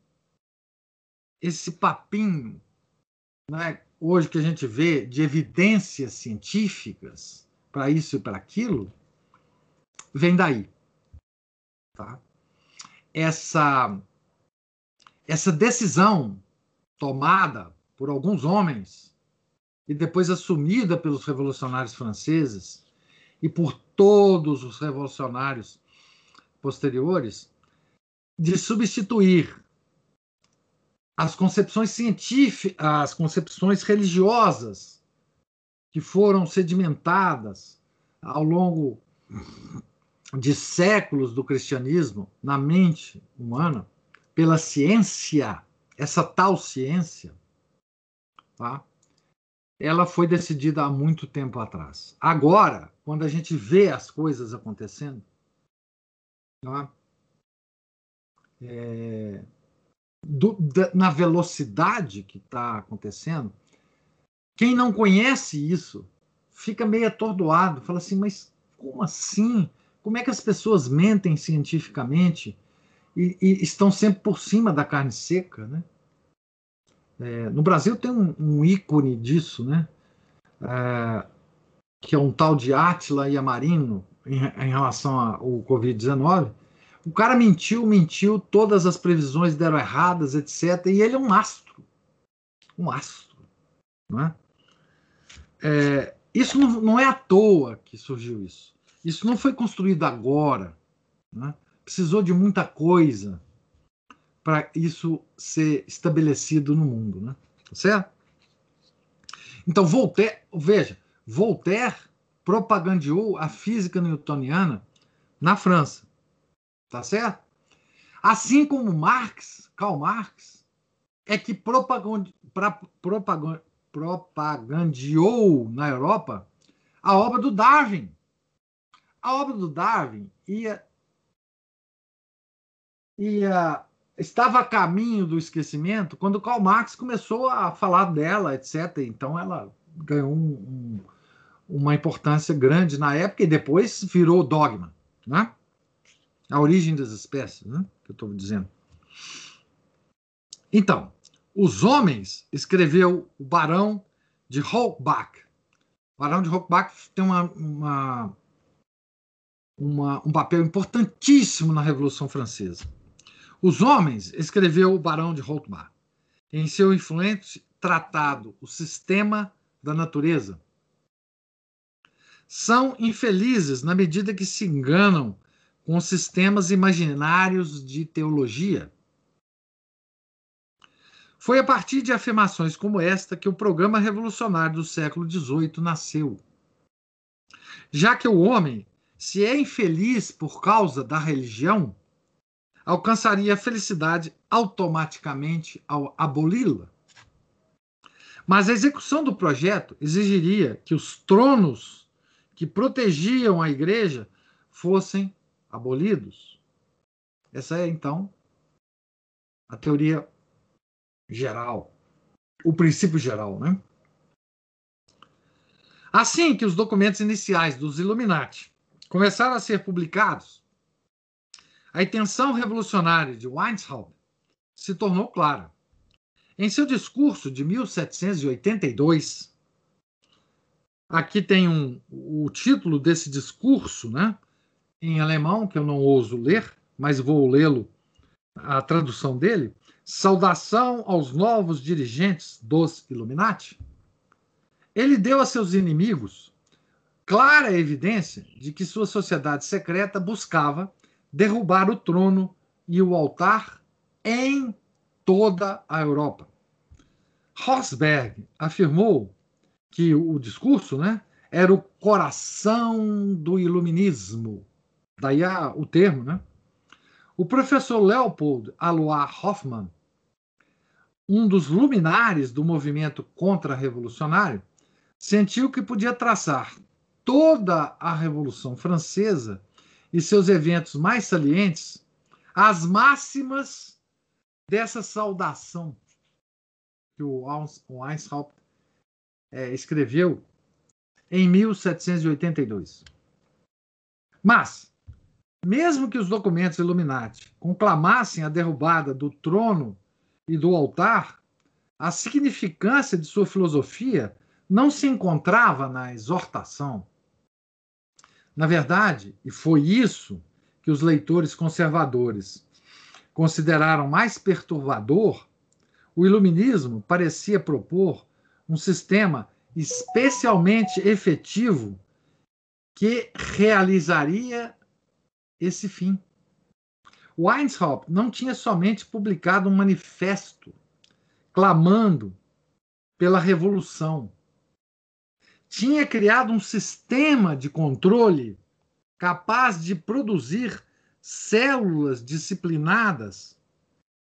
esse papinho, né, hoje que a gente vê de evidências científicas para isso e para aquilo, vem daí. Tá? Essa, essa decisão tomada por alguns homens e depois assumida pelos revolucionários franceses e por todos os revolucionários posteriores de substituir as concepções científicas, as concepções religiosas que foram sedimentadas ao longo de séculos do cristianismo na mente humana pela ciência, essa tal ciência, tá? ela foi decidida há muito tempo atrás. Agora, quando a gente vê as coisas acontecendo, tá? é, do, da, na velocidade que está acontecendo, quem não conhece isso fica meio atordoado, fala assim, mas como assim? Como é que as pessoas mentem cientificamente e, e estão sempre por cima da carne seca, né? É, no Brasil tem um, um ícone disso, né? É, que é um tal de Átila Yamarino em, em relação ao Covid-19, o cara mentiu, mentiu, todas as previsões deram erradas, etc. E ele é um astro. Um astro. Não é? Isso não, não, é à toa que surgiu isso. Isso não foi construído agora. Né? Precisou de muita coisa para isso ser estabelecido no mundo. Né? Certo? Então, Voltaire, veja, Voltaire propagandeou a física newtoniana na França. Tá certo? Assim como Marx, Karl Marx, é que propagandeou na Europa a obra do Darwin. A obra do Darwin ia, ia estava a caminho do esquecimento quando Karl Marx começou a falar dela, etc. Então ela ganhou um, um, uma importância grande na época e depois virou dogma, né? A origem das espécies, né? Que eu estou dizendo. Então, os homens escreveu o Barão de Holbach. O Barão de Holbach tem uma, uma, uma, um papel importantíssimo na Revolução Francesa. Os Homens escreveu o Barão de Holbach em seu influente tratado O Sistema da Natureza. São infelizes na medida que se enganam com sistemas imaginários de teologia foi a partir de afirmações como esta que o programa revolucionário do século XVIII nasceu. Já que o homem, se é infeliz por causa da religião, alcançaria a felicidade automaticamente ao aboli-la. Mas a execução do projeto exigiria que os tronos que protegiam a igreja fossem abolidos. Essa é, então, a teoria geral, o princípio geral, né? Assim que os documentos iniciais dos Illuminati começaram a ser publicados, a intenção revolucionária de Weishaupt se tornou clara. Em seu discurso de 1782, aqui tem um, o título desse discurso, né, em alemão, que eu não ouso ler, mas vou lê-lo, a tradução dele. Saudação aos novos dirigentes dos Illuminati. Ele deu a seus inimigos clara evidência de que sua sociedade secreta buscava derrubar o trono e o altar em toda a Europa. Rosberg afirmou que o discurso né, era o coração do iluminismo, daí a, o termo. Né? O professor Leopold Alois Hoffmann um dos luminares do movimento contra-revolucionário, sentiu que podia traçar toda a Revolução Francesa e seus eventos mais salientes as máximas dessa saudação que o Weishaupt é, escreveu em 1782. Mas, mesmo que os documentos Illuminati conclamassem a derrubada do trono e do altar, a significância de sua filosofia não se encontrava na exortação. Na verdade, e foi isso que os leitores conservadores consideraram mais perturbador, o iluminismo parecia propor um sistema especialmente efetivo que realizaria esse fim. Weishaupt não tinha somente publicado um manifesto clamando pela revolução. Tinha criado um sistema de controle capaz de produzir células disciplinadas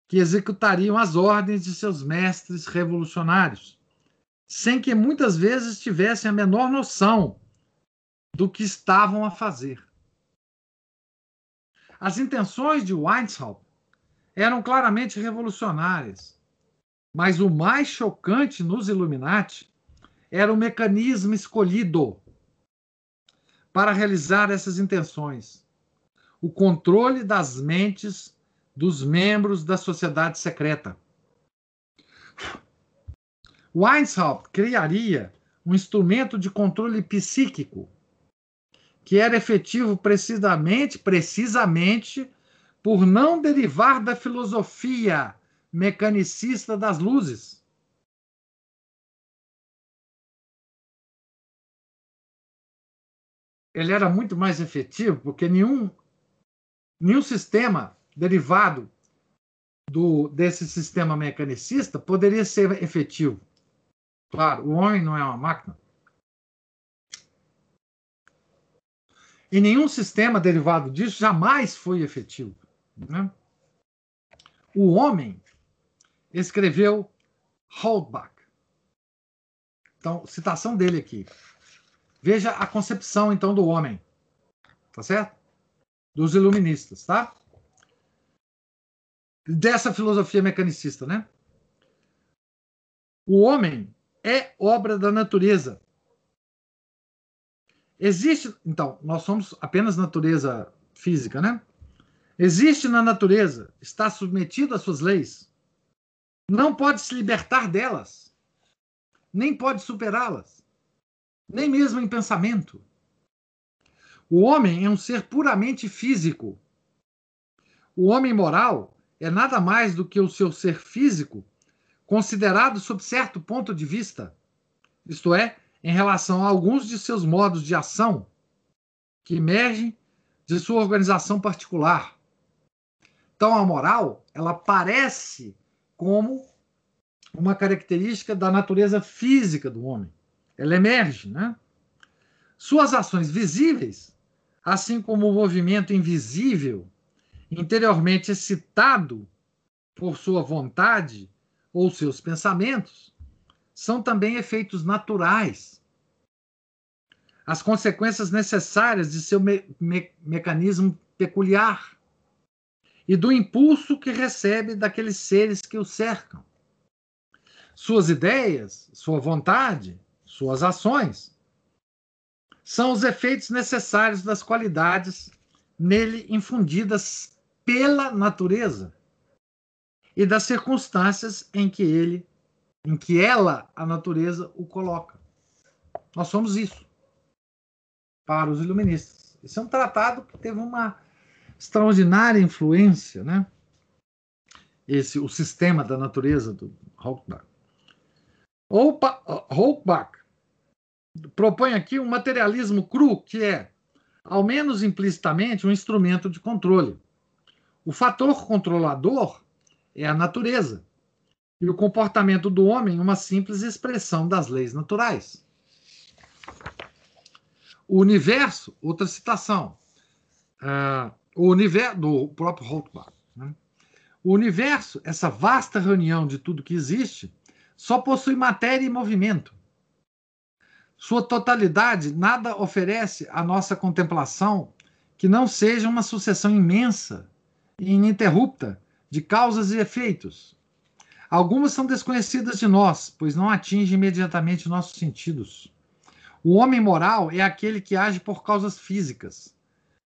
que executariam as ordens de seus mestres revolucionários, sem que muitas vezes tivessem a menor noção do que estavam a fazer. As intenções de Weishaupt eram claramente revolucionárias, mas o mais chocante nos Illuminati era o mecanismo escolhido para realizar essas intenções: o controle das mentes dos membros da sociedade secreta. Weishaupt criaria um instrumento de controle psíquico que era efetivo precisamente, precisamente por não derivar da filosofia mecanicista das luzes. Ele era muito mais efetivo porque nenhum, nenhum sistema derivado do, desse sistema mecanicista poderia ser efetivo. Claro, o homem não é uma máquina. E nenhum sistema derivado disso jamais foi efetivo. Né? O homem escreveu Holdbach. Então, citação dele aqui. Veja a concepção, então, do homem. Tá certo? Dos iluministas, tá? dessa filosofia mecanicista, né? O homem é obra da natureza. Existe, então, nós somos apenas natureza física, né? Existe na natureza, está submetido às suas leis, não pode se libertar delas, nem pode superá-las, nem mesmo em pensamento. O homem é um ser puramente físico. O homem moral é nada mais do que o seu ser físico, considerado sob certo ponto de vista, isto é, em relação a alguns de seus modos de ação que emergem de sua organização particular. Então, a moral, ela parece como uma característica da natureza física do homem. Ela emerge, né? Suas ações visíveis, assim como o movimento invisível, interiormente excitado por sua vontade ou seus pensamentos, são também efeitos naturais. As consequências necessárias de seu me me mecanismo peculiar e do impulso que recebe daqueles seres que o cercam. Suas ideias, sua vontade, suas ações são os efeitos necessários das qualidades nele infundidas pela natureza e das circunstâncias em que ele, em que ela, a natureza, o coloca. Nós somos isso para os iluministas. Esse é um tratado que teve uma extraordinária influência, né? Esse, o sistema da natureza do Holbach. Holbach propõe aqui um materialismo cru que é, ao menos implicitamente, um instrumento de controle. O fator controlador é a natureza e o comportamento do homem uma simples expressão das leis naturais. O universo, outra citação, uh, o universo do próprio Rothbard. Né? O universo, essa vasta reunião de tudo que existe, só possui matéria e movimento. Sua totalidade nada oferece à nossa contemplação que não seja uma sucessão imensa e ininterrupta de causas e efeitos. Algumas são desconhecidas de nós, pois não atingem imediatamente nossos sentidos. O homem moral é aquele que age por causas físicas,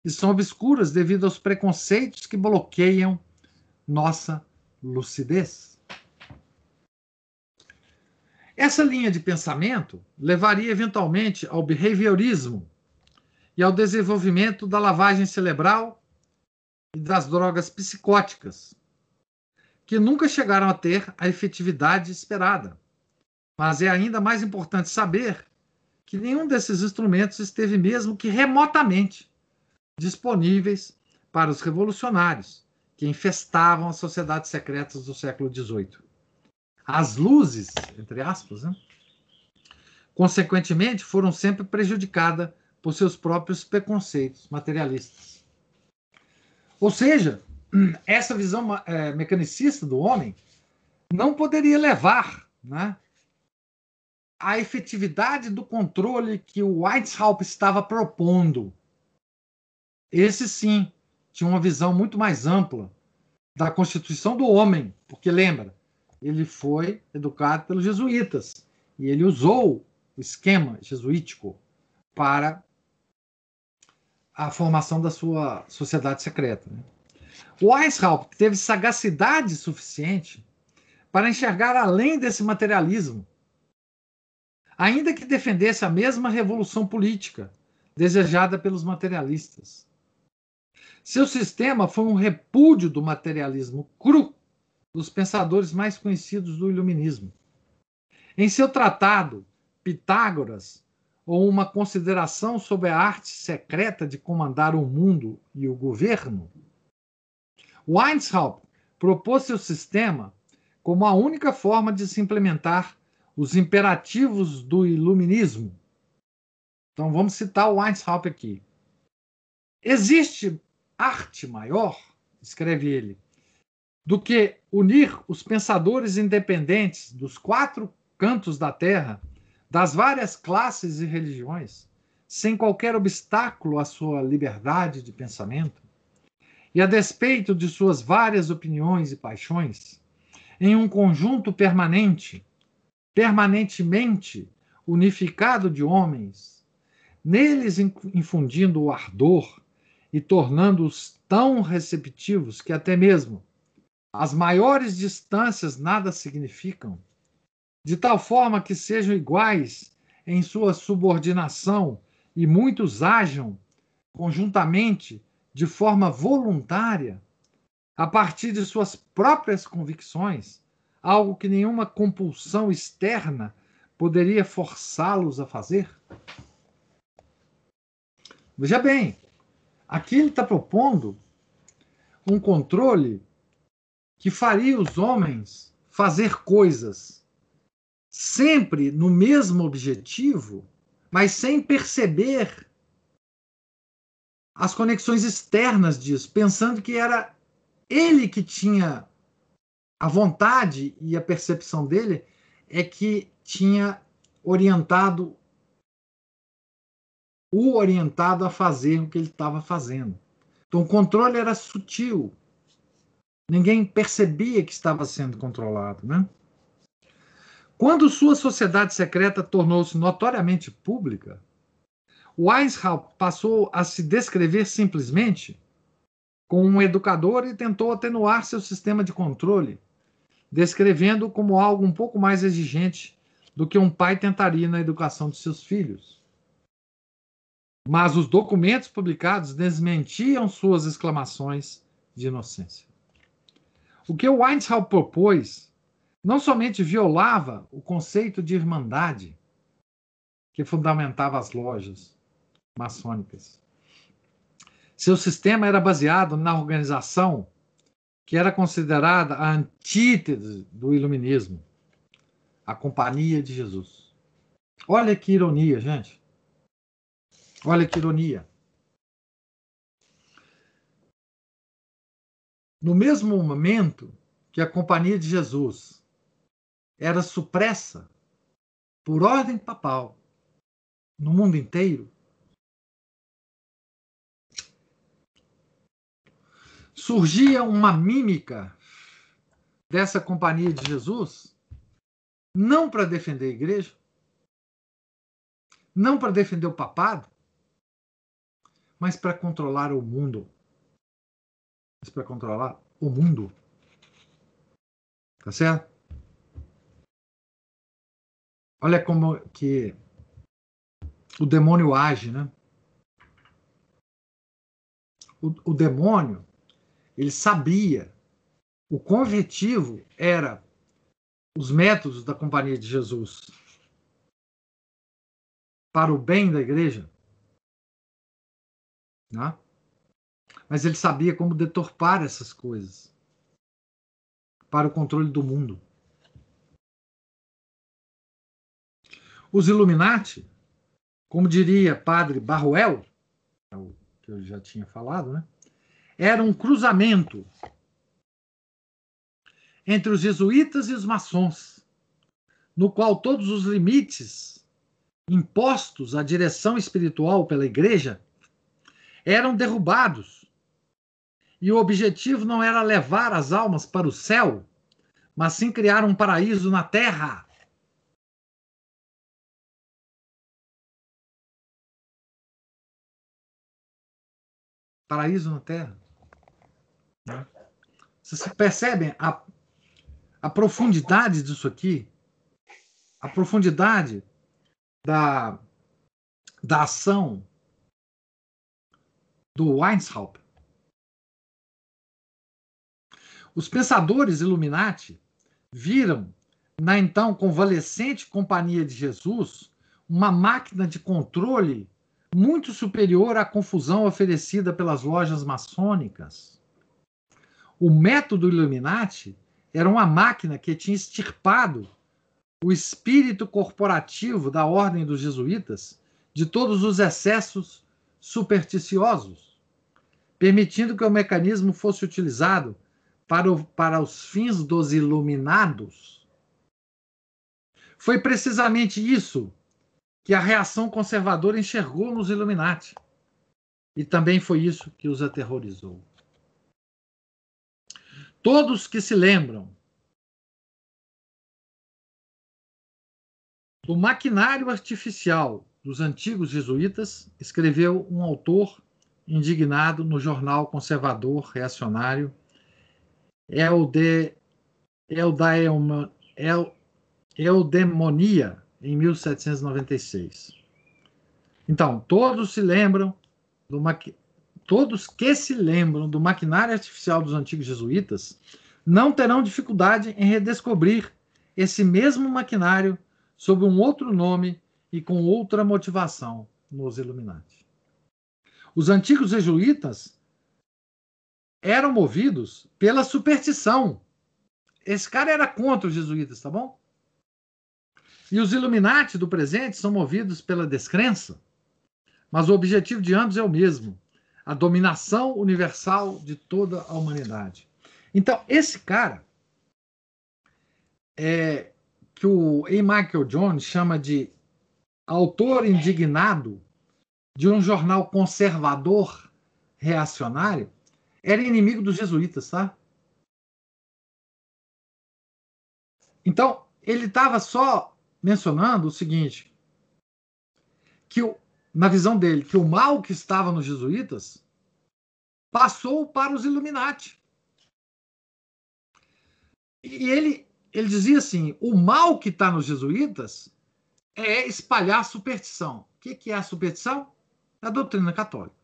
e são obscuras devido aos preconceitos que bloqueiam nossa lucidez. Essa linha de pensamento levaria eventualmente ao behaviorismo e ao desenvolvimento da lavagem cerebral e das drogas psicóticas, que nunca chegaram a ter a efetividade esperada. Mas é ainda mais importante saber que nenhum desses instrumentos esteve mesmo que remotamente disponíveis para os revolucionários que infestavam as sociedades secretas do século XVIII. As luzes, entre aspas, né, consequentemente, foram sempre prejudicadas por seus próprios preconceitos materialistas. Ou seja, essa visão é, mecanicista do homem não poderia levar né, à efetividade do controle que o Weishaupt estava propondo esse sim tinha uma visão muito mais ampla da constituição do homem, porque lembra, ele foi educado pelos jesuítas e ele usou o esquema jesuítico para a formação da sua sociedade secreta. Né? O Weishaupt teve sagacidade suficiente para enxergar além desse materialismo, ainda que defendesse a mesma revolução política desejada pelos materialistas. Seu sistema foi um repúdio do materialismo cru dos pensadores mais conhecidos do iluminismo. Em seu tratado, Pitágoras, ou uma consideração sobre a arte secreta de comandar o mundo e o governo, Weishaupt propôs seu sistema como a única forma de se implementar os imperativos do iluminismo. Então vamos citar o Weishaupt aqui. Existe arte maior, escreve ele, do que unir os pensadores independentes dos quatro cantos da terra, das várias classes e religiões, sem qualquer obstáculo à sua liberdade de pensamento? E a despeito de suas várias opiniões e paixões, em um conjunto permanente, permanentemente unificado de homens, neles infundindo o ardor e tornando-os tão receptivos que até mesmo as maiores distâncias nada significam, de tal forma que sejam iguais em sua subordinação e muitos ajam conjuntamente de forma voluntária, a partir de suas próprias convicções, algo que nenhuma compulsão externa poderia forçá-los a fazer? Veja bem, aqui ele está propondo um controle que faria os homens fazer coisas sempre no mesmo objetivo, mas sem perceber as conexões externas disso, pensando que era ele que tinha a vontade e a percepção dele é que tinha orientado o orientado a fazer o que ele estava fazendo. Então o controle era sutil. Ninguém percebia que estava sendo controlado, né? Quando sua sociedade secreta tornou-se notoriamente pública, Weishaupt passou a se descrever simplesmente como um educador e tentou atenuar seu sistema de controle, descrevendo como algo um pouco mais exigente do que um pai tentaria na educação de seus filhos. Mas os documentos publicados desmentiam suas exclamações de inocência. O que o Weishaupt propôs não somente violava o conceito de irmandade que fundamentava as lojas, maçônicas. Seu sistema era baseado na organização que era considerada a antítese do iluminismo, a Companhia de Jesus. Olha que ironia, gente. Olha que ironia. No mesmo momento que a Companhia de Jesus era supressa por ordem papal no mundo inteiro, surgia uma mímica dessa companhia de Jesus, não para defender a igreja, não para defender o papado, mas para controlar o mundo. Mas para controlar o mundo. Tá certo? Olha como que o demônio age, né? O, o demônio ele sabia. O conjetivo era os métodos da Companhia de Jesus para o bem da igreja. Né? Mas ele sabia como deturpar essas coisas para o controle do mundo. Os Illuminati, como diria Padre Barruel, é que eu já tinha falado, né? Era um cruzamento entre os jesuítas e os maçons, no qual todos os limites impostos à direção espiritual pela igreja eram derrubados. E o objetivo não era levar as almas para o céu, mas sim criar um paraíso na terra. Paraíso na terra. Né? Vocês percebem a, a profundidade disso aqui? A profundidade da, da ação do Weishaupt. Os pensadores Illuminati viram na então convalescente Companhia de Jesus uma máquina de controle muito superior à confusão oferecida pelas lojas maçônicas. O método Illuminati era uma máquina que tinha extirpado o espírito corporativo da ordem dos jesuítas de todos os excessos supersticiosos, permitindo que o mecanismo fosse utilizado para, o, para os fins dos iluminados. Foi precisamente isso que a reação conservadora enxergou nos Illuminati. E também foi isso que os aterrorizou. Todos que se lembram do maquinário artificial dos antigos jesuítas, escreveu um autor indignado no jornal conservador reacionário Elde, Eldaema, El, Eudemonia, em 1796. Então, todos se lembram do maqui... todos que se lembram do maquinário artificial dos antigos jesuítas não terão dificuldade em redescobrir esse mesmo maquinário sob um outro nome e com outra motivação nos Illuminati. Os antigos jesuítas eram movidos pela superstição. Esse cara era contra os jesuítas, tá bom? E os Illuminati do presente são movidos pela descrença. Mas o objetivo de ambos é o mesmo: a dominação universal de toda a humanidade. Então, esse cara, é, que o. Michael Jones chama de autor indignado de um jornal conservador reacionário, era inimigo dos jesuítas, tá? Então, ele estava só mencionando o seguinte: que o, na visão dele, que o mal que estava nos jesuítas passou para os Illuminati. E ele, ele dizia assim: o mal que está nos jesuítas é espalhar superstição. O que, que é a superstição? É a doutrina católica.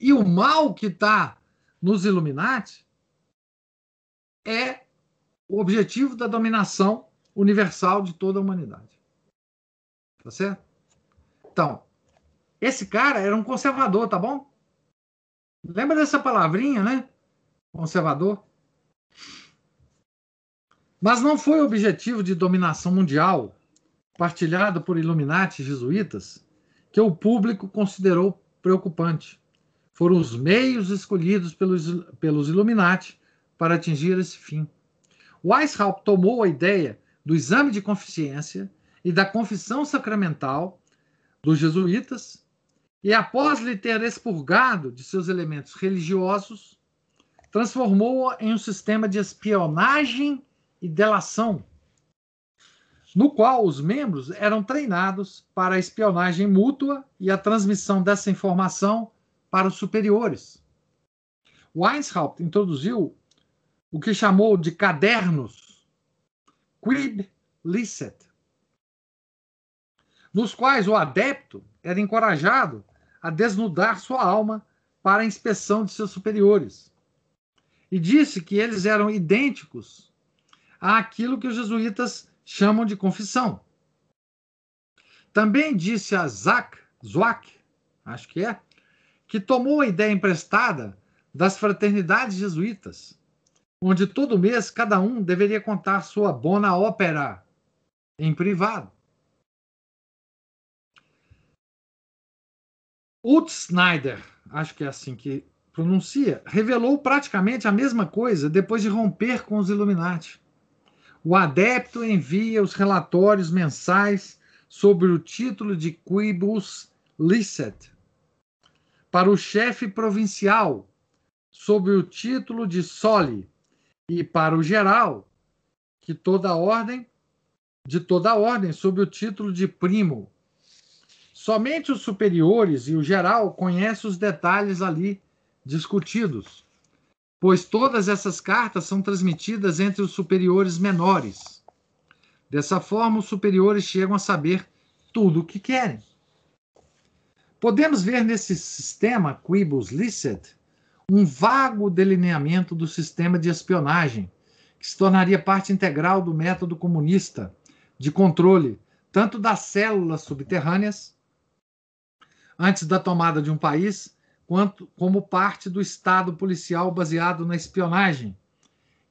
E o mal que está nos Illuminati é o objetivo da dominação universal de toda a humanidade. Tá certo? Então, esse cara era um conservador, tá bom? Lembra dessa palavrinha, né? Conservador. Mas não foi o objetivo de dominação mundial, partilhado por Illuminati jesuítas, que o público considerou preocupante. Foram os meios escolhidos pelos, pelos Illuminati para atingir esse fim. Weishaupt tomou a ideia do exame de consciência e da confissão sacramental dos jesuítas e, após lhe ter expurgado de seus elementos religiosos, transformou-a em um sistema de espionagem e delação, no qual os membros eram treinados para a espionagem mútua e a transmissão dessa informação para os superiores. Weishaupt introduziu o que chamou de cadernos quid licet, nos quais o adepto era encorajado a desnudar sua alma para a inspeção de seus superiores. E disse que eles eram idênticos àquilo que os jesuítas chamam de confissão. Também disse a Zach, Zwack, acho que é, que tomou a ideia emprestada das fraternidades jesuítas, onde todo mês cada um deveria contar sua bona ópera em privado. Utz Snyder, acho que é assim que pronuncia, revelou praticamente a mesma coisa depois de romper com os Illuminati. O adepto envia os relatórios mensais sobre o título de quibus licet para o chefe provincial sob o título de soli e para o geral que toda ordem de toda ordem sob o título de primo Somente os superiores e o geral conhecem os detalhes ali discutidos, pois todas essas cartas são transmitidas entre os superiores menores. Dessa forma, os superiores chegam a saber tudo o que querem. Podemos ver nesse sistema Quibus Licet um vago delineamento do sistema de espionagem, que se tornaria parte integral do método comunista de controle tanto das células subterrâneas antes da tomada de um país, quanto como parte do Estado policial baseado na espionagem,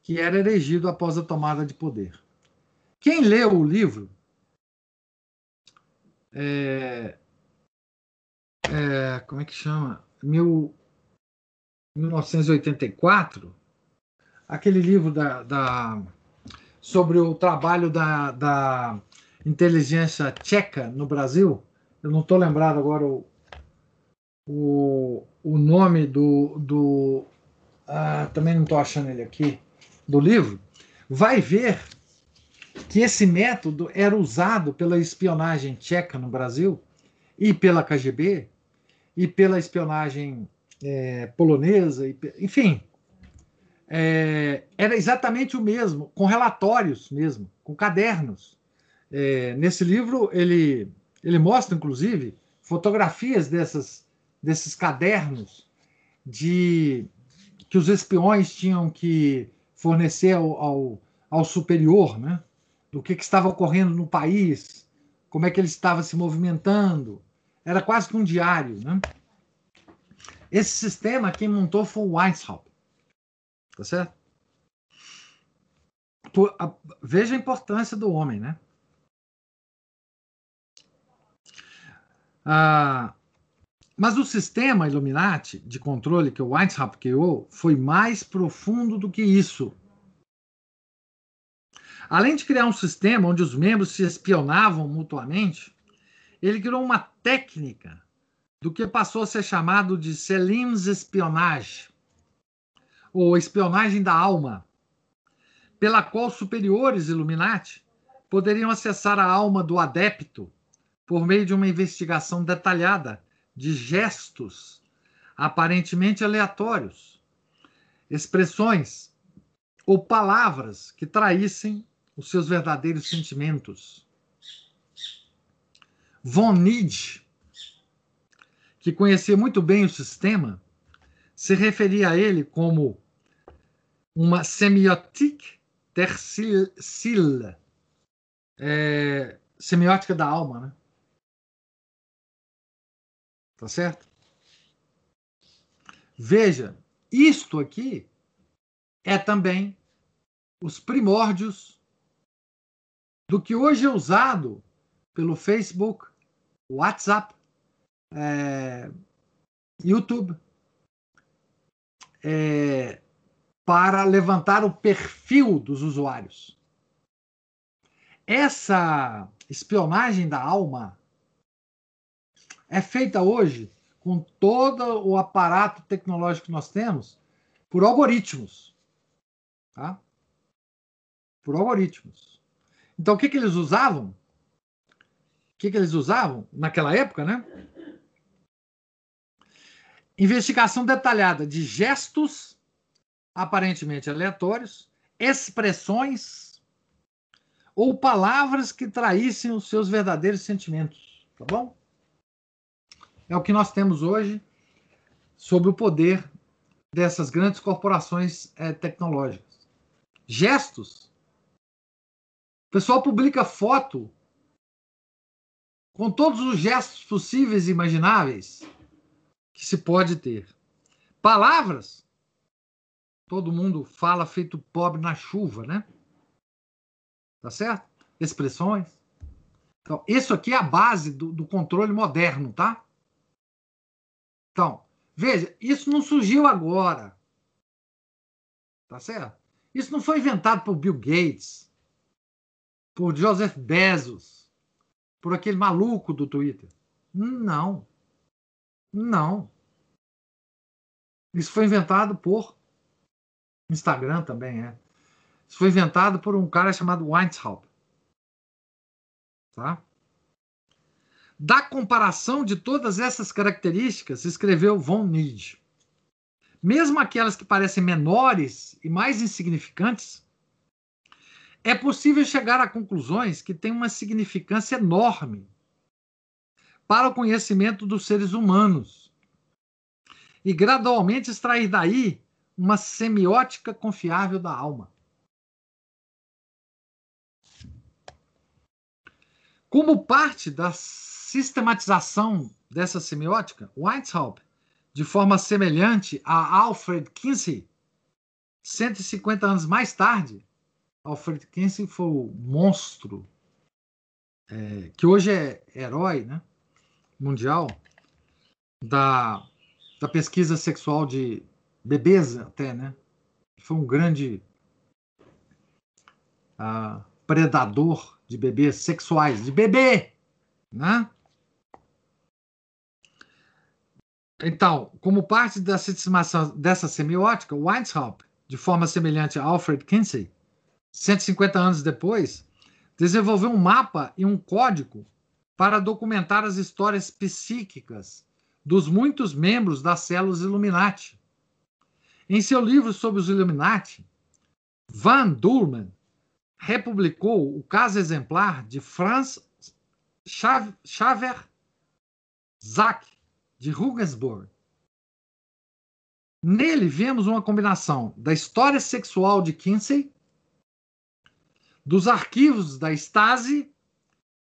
que era erigido após a tomada de poder. Quem leu o livro é, é, como é que chama? Mil, 1984, aquele livro da, da, sobre o trabalho da, da inteligência tcheca no Brasil. Eu não estou lembrado agora o, o, o nome do. do ah, também não estou achando ele aqui. do livro, vai ver que esse método era usado pela espionagem tcheca no Brasil e pela KGB e pela espionagem é, polonesa, e, enfim, é, era exatamente o mesmo, com relatórios mesmo, com cadernos. É, nesse livro ele ele mostra inclusive fotografias dessas desses cadernos de que os espiões tinham que fornecer ao, ao, ao superior, né? do que, que estava ocorrendo no país, como é que ele estava se movimentando. Era quase que um diário. Né? Esse sistema quem montou foi o Weishaupt. Tá certo? Por, a, veja a importância do homem, né? Ah, mas o sistema Illuminati de controle que o Weishaupt criou foi mais profundo do que isso. Além de criar um sistema onde os membros se espionavam mutuamente, ele criou uma técnica do que passou a ser chamado de Selim's espionage, ou espionagem da alma, pela qual superiores Illuminati poderiam acessar a alma do adepto por meio de uma investigação detalhada de gestos aparentemente aleatórios, expressões ou palavras que traíssem os seus verdadeiros sentimentos. Von Nietzsche, que conhecia muito bem o sistema, se referia a ele como uma semiotique tercile, é, semiótica da alma, né? Tá certo? Veja, isto aqui é também os primórdios do que hoje é usado pelo Facebook, WhatsApp, é, YouTube, é, para levantar o perfil dos usuários. Essa espionagem da alma é feita hoje com todo o aparato tecnológico que nós temos por algoritmos. Tá? Por algoritmos. Então, o que, que eles usavam? O que, que eles usavam naquela época, né? Investigação detalhada de gestos aparentemente aleatórios, expressões ou palavras que traíssem os seus verdadeiros sentimentos. Tá bom? É o que nós temos hoje sobre o poder dessas grandes corporações é, tecnológicas. Gestos o pessoal publica foto com todos os gestos possíveis e imagináveis que se pode ter. Palavras, todo mundo fala feito pobre na chuva, né? Tá certo? Expressões. Então, isso aqui é a base do, do controle moderno, tá? Então, veja, isso não surgiu agora. Tá certo? Isso não foi inventado por Bill Gates por Joseph Bezos, por aquele maluco do Twitter. Não. Não. Isso foi inventado por Instagram também é. Isso foi inventado por um cara chamado Weintraub. Tá? Da comparação de todas essas características, escreveu von Nietzsche. Mesmo aquelas que parecem menores e mais insignificantes, é possível chegar a conclusões que têm uma significância enorme para o conhecimento dos seres humanos e gradualmente extrair daí uma semiótica confiável da alma. Como parte da sistematização dessa semiótica, Weishaupt, de forma semelhante a Alfred Kinsey, 150 anos mais tarde, Alfred Kinsey foi o monstro é, que hoje é herói né, mundial da, da pesquisa sexual de bebês até, né? Foi um grande uh, predador de bebês sexuais, de bebê, né? Então, como parte da sistemação dessa semiótica, Weishaupt de forma semelhante a Alfred Kinsey, 150 anos depois, desenvolveu um mapa e um código para documentar as histórias psíquicas dos muitos membros das células Illuminati. Em seu livro sobre os Illuminati, Van Durman republicou o caso exemplar de Franz Xaver Zach, de Regensburg. Nele vemos uma combinação da história sexual de Kinsey, dos arquivos da Stasi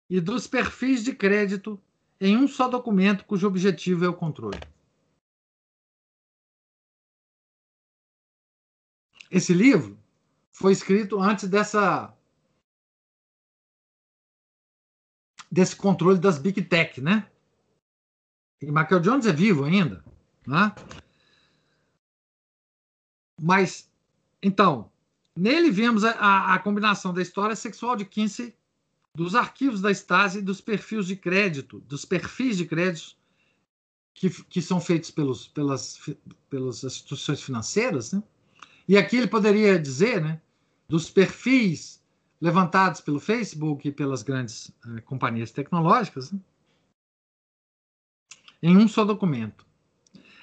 e dos perfis de crédito em um só documento cujo objetivo é o controle. Esse livro foi escrito antes dessa desse controle das big tech, né? E Michael Jones é vivo ainda, né? Mas então, nele vemos a, a, combinação da história sexual de Kinsey dos arquivos da Stasi e dos perfis de crédito, dos perfis de crédito que, que são feitos pelos, pelas, pelas instituições financeiras, né? E aqui ele poderia dizer, né, dos perfis levantados pelo Facebook e pelas grandes uh, companhias tecnológicas, né? Em um só documento.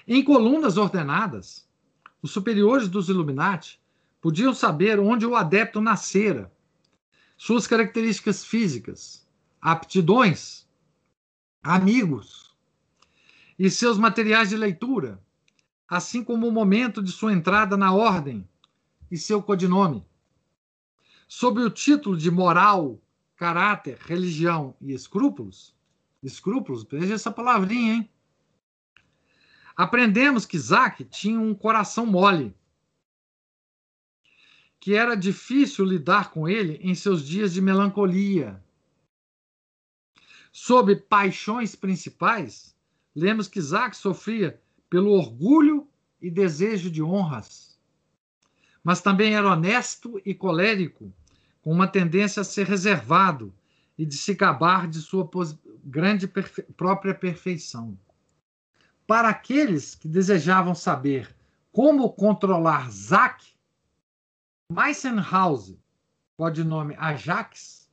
Em colunas ordenadas, os superiores dos Illuminati podiam saber onde o adepto nascera suas características físicas, aptidões, amigos e seus materiais de leitura, assim como o momento de sua entrada na ordem e seu codinome. Sob o título de moral, caráter, religião e escrúpulos, escrúpulos, veja essa palavrinha, hein? Aprendemos que Isaac tinha um coração mole que era difícil lidar com ele em seus dias de melancolia. Sob paixões principais, lemos que Isaac sofria pelo orgulho e desejo de honras, mas também era honesto e colérico, com uma tendência a ser reservado e de se gabar de sua grande perfe própria perfeição. Para aqueles que desejavam saber como controlar Zack, Meissenhouse, codinome Ajax,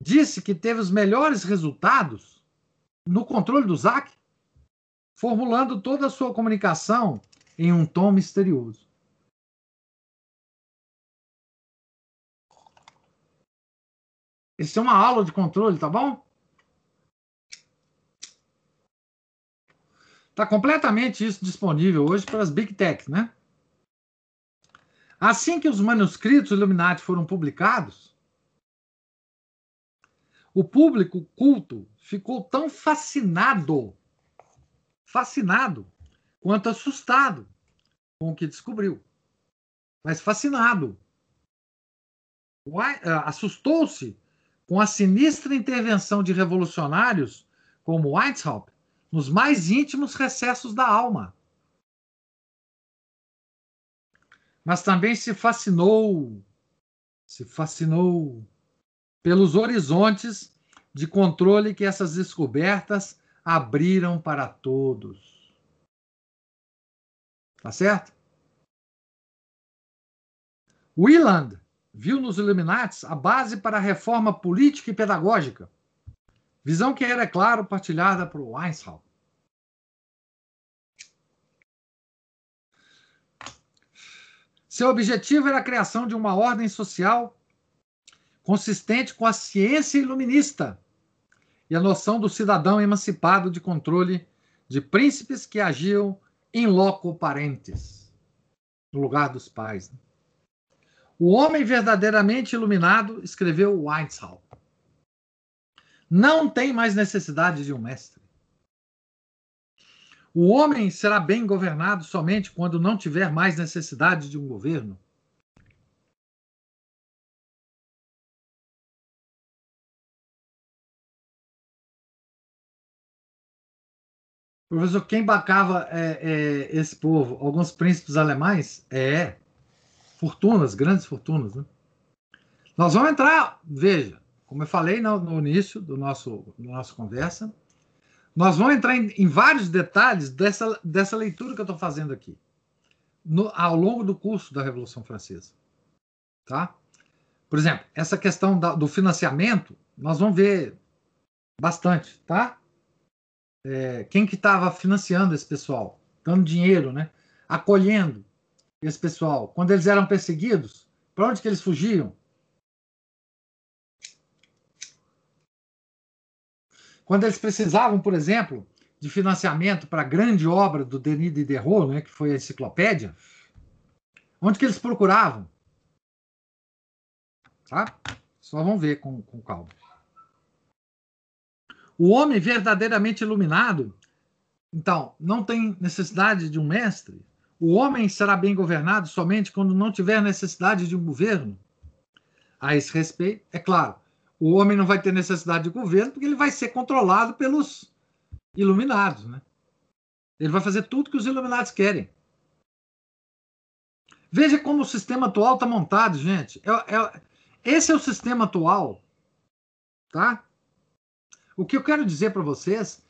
disse que teve os melhores resultados no controle do ZAC, formulando toda a sua comunicação em um tom misterioso. Isso é uma aula de controle, tá bom? Está completamente isso disponível hoje para as Big Techs, né? Assim que os manuscritos Illuminati foram publicados, o público culto ficou tão fascinado, fascinado, quanto assustado com o que descobriu. Mas fascinado. Eh, assustou-se com a sinistra intervenção de revolucionários como Weishaupt nos mais íntimos recessos da alma. mas também se fascinou, se fascinou pelos horizontes de controle que essas descobertas abriram para todos. Tá certo? Wieland viu nos Illuminates a base para a reforma política e pedagógica, visão que era, é claro, partilhada por Weishaupt. Seu objetivo era a criação de uma ordem social consistente com a ciência iluminista e a noção do cidadão emancipado de controle de príncipes que agiam em loco parentes, no lugar dos pais. Né? O homem verdadeiramente iluminado, escreveu Weishaupt, não tem mais necessidade de um mestre. O homem será bem governado somente quando não tiver mais necessidade de um governo. Professor, quem bacava é, é, esse povo? Alguns príncipes alemães? É. Fortunas, grandes fortunas. Né? Nós vamos entrar, veja, como eu falei no, no início do nosso, da nossa conversa, nós vamos entrar em, em vários detalhes dessa, dessa leitura que eu estou fazendo aqui. no, ao longo do curso da Revolução Francesa. Tá? Por exemplo, essa questão da, do financiamento, nós vamos ver bastante, tá? É, quem que estava financiando esse pessoal? Dando dinheiro, né? Acolhendo esse pessoal. Quando eles eram perseguidos, para onde que eles fugiam? Quando eles precisavam, por exemplo, de financiamento para a grande obra do Denis Diderot, né, que foi a enciclopédia, onde que eles procuravam? Tá? Só vamos ver com, com calma. O homem verdadeiramente iluminado, então, não tem necessidade de um mestre. O homem será bem governado somente quando não tiver necessidade de um governo. A esse respeito, é claro, o homem não vai ter necessidade de governo porque ele vai ser controlado pelos iluminados, né? Ele vai fazer tudo que os iluminados querem. Veja como o sistema atual está montado, gente. É, é, esse é o sistema atual, tá? O que eu quero dizer para vocês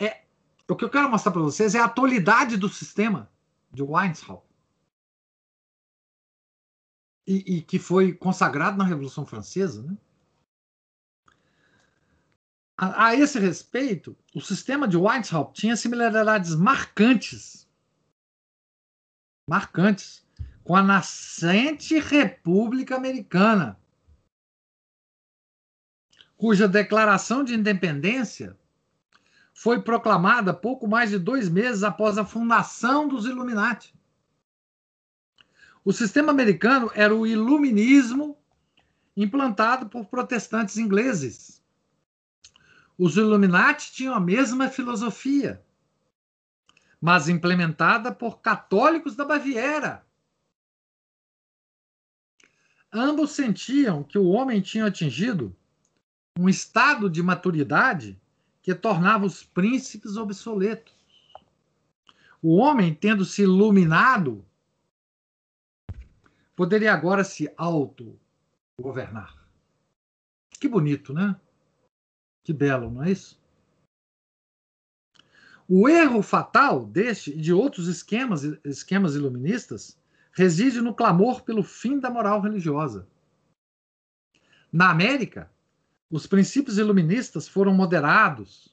é, o que eu quero mostrar para vocês é a atualidade do sistema de Weishaupt. E, e, que foi consagrado na Revolução Francesa, né? A, esse respeito, o sistema de Weishaupt tinha similaridades marcantes, marcantes, com a nascente República Americana, cuja declaração de independência foi proclamada pouco mais de dois meses após a fundação dos Illuminati. O sistema americano era o iluminismo implantado por protestantes ingleses. Os Illuminati tinham a mesma filosofia, mas implementada por católicos da Baviera. Ambos sentiam que o homem tinha atingido um estado de maturidade que tornava os príncipes obsoletos. O homem, tendo se iluminado, poderia agora se auto-governar. Que bonito, né? Que belo, não é isso? O erro fatal deste e de outros esquemas, esquemas iluministas reside no clamor pelo fim da moral religiosa. Na América, os princípios iluministas foram moderados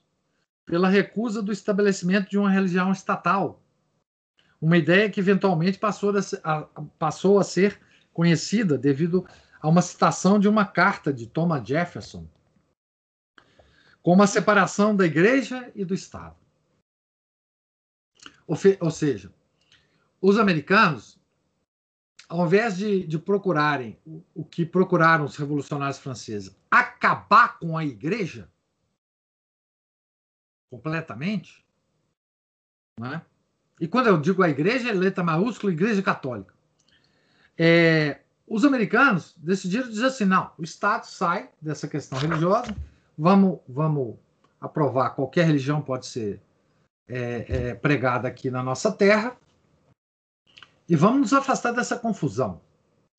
pela recusa do estabelecimento de uma religião estatal, uma ideia que eventualmente passou a, passou a ser conhecida devido a uma citação de uma carta de Thomas Jefferson, como a separação da igreja e do Estado. Ou, ou seja, os americanos ao invés de, de procurarem o, o, que procuraram os revolucionários franceses, acabar com a igreja completamente, né? e quando eu digo a igreja, é letra maiúscula, igreja católica. É, os americanos decidiram dizer assim: não, o Estado sai dessa questão religiosa, vamos, vamos aprovar qualquer religião pode ser é, é, pregada aqui na nossa terra, e vamos nos afastar dessa confusão.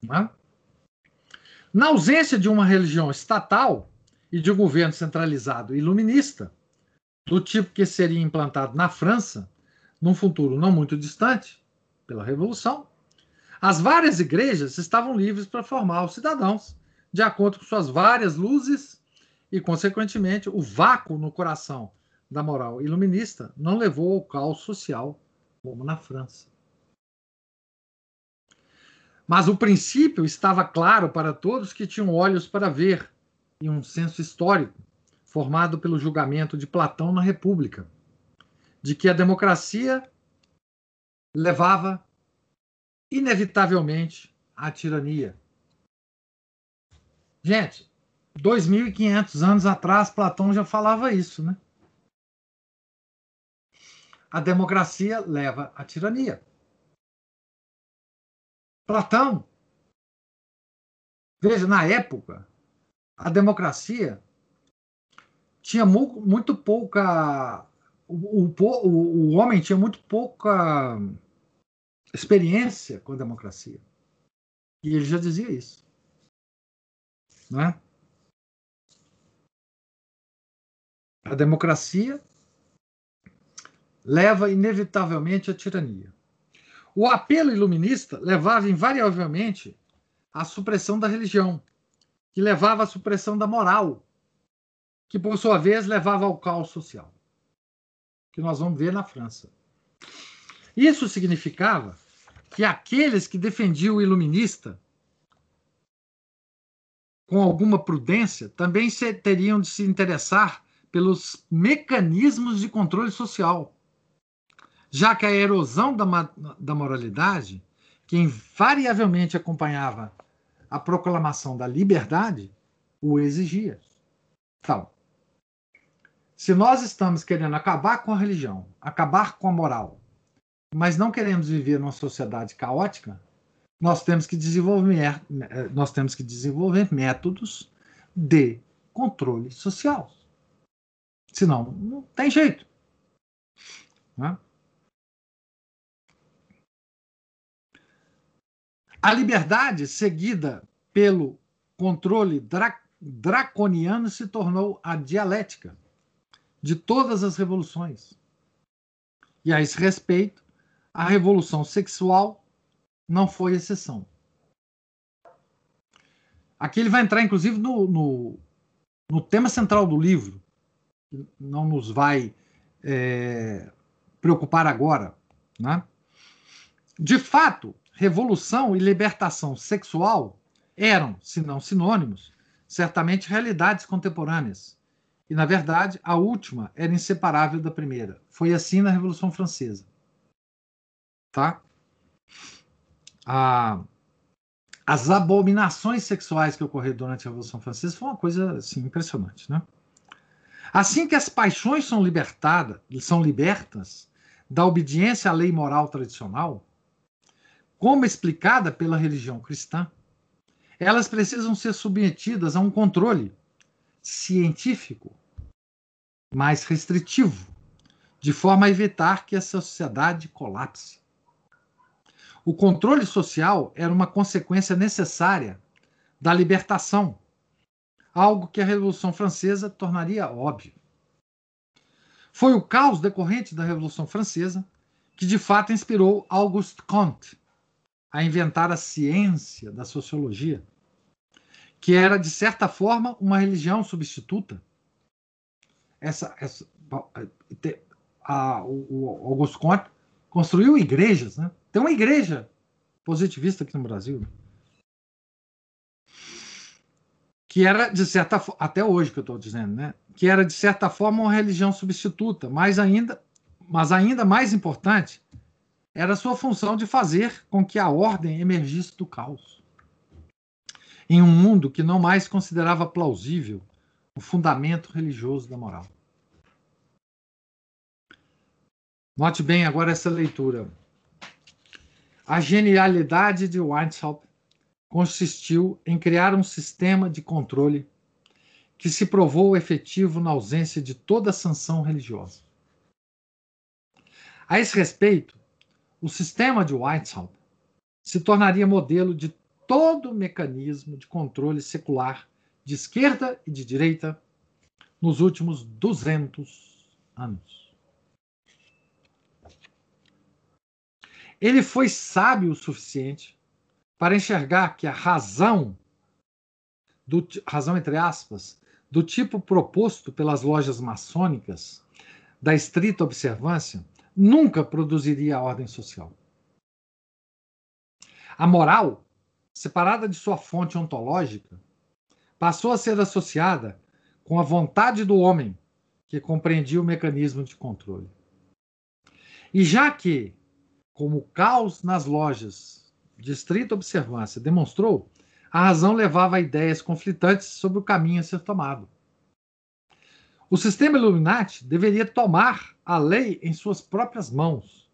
Né? Na ausência de uma religião estatal e de um governo centralizado iluminista, do tipo que seria implantado na França, num futuro não muito distante, pela Revolução, as várias igrejas estavam livres para formar os cidadãos, de acordo com suas várias luzes, e, consequentemente, o vácuo no coração da moral iluminista não levou ao caos social como na França. Mas o princípio estava claro para todos que tinham olhos para ver e um senso histórico, formado pelo julgamento de Platão na República, de que a democracia levava inevitavelmente à tirania. Gente, 2.500 anos atrás, Platão já falava isso, né? A democracia leva à tirania. Platão. Veja, na época, a democracia tinha mu muito pouca. O, o, o homem tinha muito pouca experiência com a democracia. E ele já dizia isso. Não A democracia leva inevitavelmente à tirania. O apelo iluminista levava invariavelmente à supressão da religião, que levava à supressão da moral, que por sua vez levava ao caos social, que nós vamos ver na França. Isso significava que aqueles que defendiam o iluminista com alguma prudência também teriam de se interessar pelos mecanismos de controle social, já que a erosão da, da moralidade, que invariavelmente acompanhava a proclamação da liberdade, o exigia. Então, se nós estamos querendo acabar com a religião, acabar com a moral, mas não queremos viver numa sociedade caótica, nós temos que desenvolver, nós temos que desenvolver métodos de controle social. Senão, não tem jeito. Né? A liberdade seguida pelo controle dra draconiano se tornou a dialética de todas as revoluções. E a esse respeito, a revolução sexual não foi exceção. Aqui ele vai entrar, inclusive, no, no, no tema central do livro, não nos vai é, preocupar agora. Né? De fato, revolução e libertação sexual eram, se não sinônimos, certamente realidades contemporâneas. E, na verdade, a última era inseparável da primeira. Foi assim na Revolução Francesa. Tá? As abominações sexuais que ocorreram durante a Revolução Francesa foi uma coisa assim, impressionante. Né? Assim que as paixões são libertadas, são libertas da obediência à lei moral tradicional, como explicada pela religião cristã, elas precisam ser submetidas a um controle científico mais restritivo, de forma a evitar que a sociedade colapse. O controle social era uma consequência necessária da libertação, algo que a Revolução Francesa tornaria óbvio. Foi o caos decorrente da Revolução Francesa que de fato inspirou Auguste Comte a inventar a ciência da sociologia, que era, de certa forma, uma religião substituta. Essa, essa a, o, Augusto Comte construiu igrejas. Né? Tem uma igreja positivista aqui no Brasil. Né? Que era, de certa até hoje que eu estou dizendo, né? que era, de certa forma, uma religião substituta, mas ainda, mas ainda mais importante, era sua função de fazer com que a ordem emergisse do caos. Em um mundo que não mais considerava plausível o fundamento religioso da moral. Note bem agora essa leitura. A genialidade de Weishaupt consistiu em criar um sistema de controle que se provou efetivo na ausência de toda sanção religiosa. A esse respeito, o sistema de Weishaupt se tornaria modelo de todo o mecanismo de controle secular de esquerda e de direita nos últimos 200 anos. Ele foi sábio o suficiente para enxergar que a razão, do, razão entre aspas, do tipo proposto pelas lojas maçônicas, da estrita observância, nunca produziria a ordem social. A moral, separada de sua fonte ontológica, passou a ser associada com a vontade do homem, que compreendia o mecanismo de controle. E já que, como o caos nas lojas de estrita observância demonstrou, a razão levava a ideias conflitantes sobre o caminho a ser tomado. O sistema Illuminati deveria tomar a lei em suas próprias mãos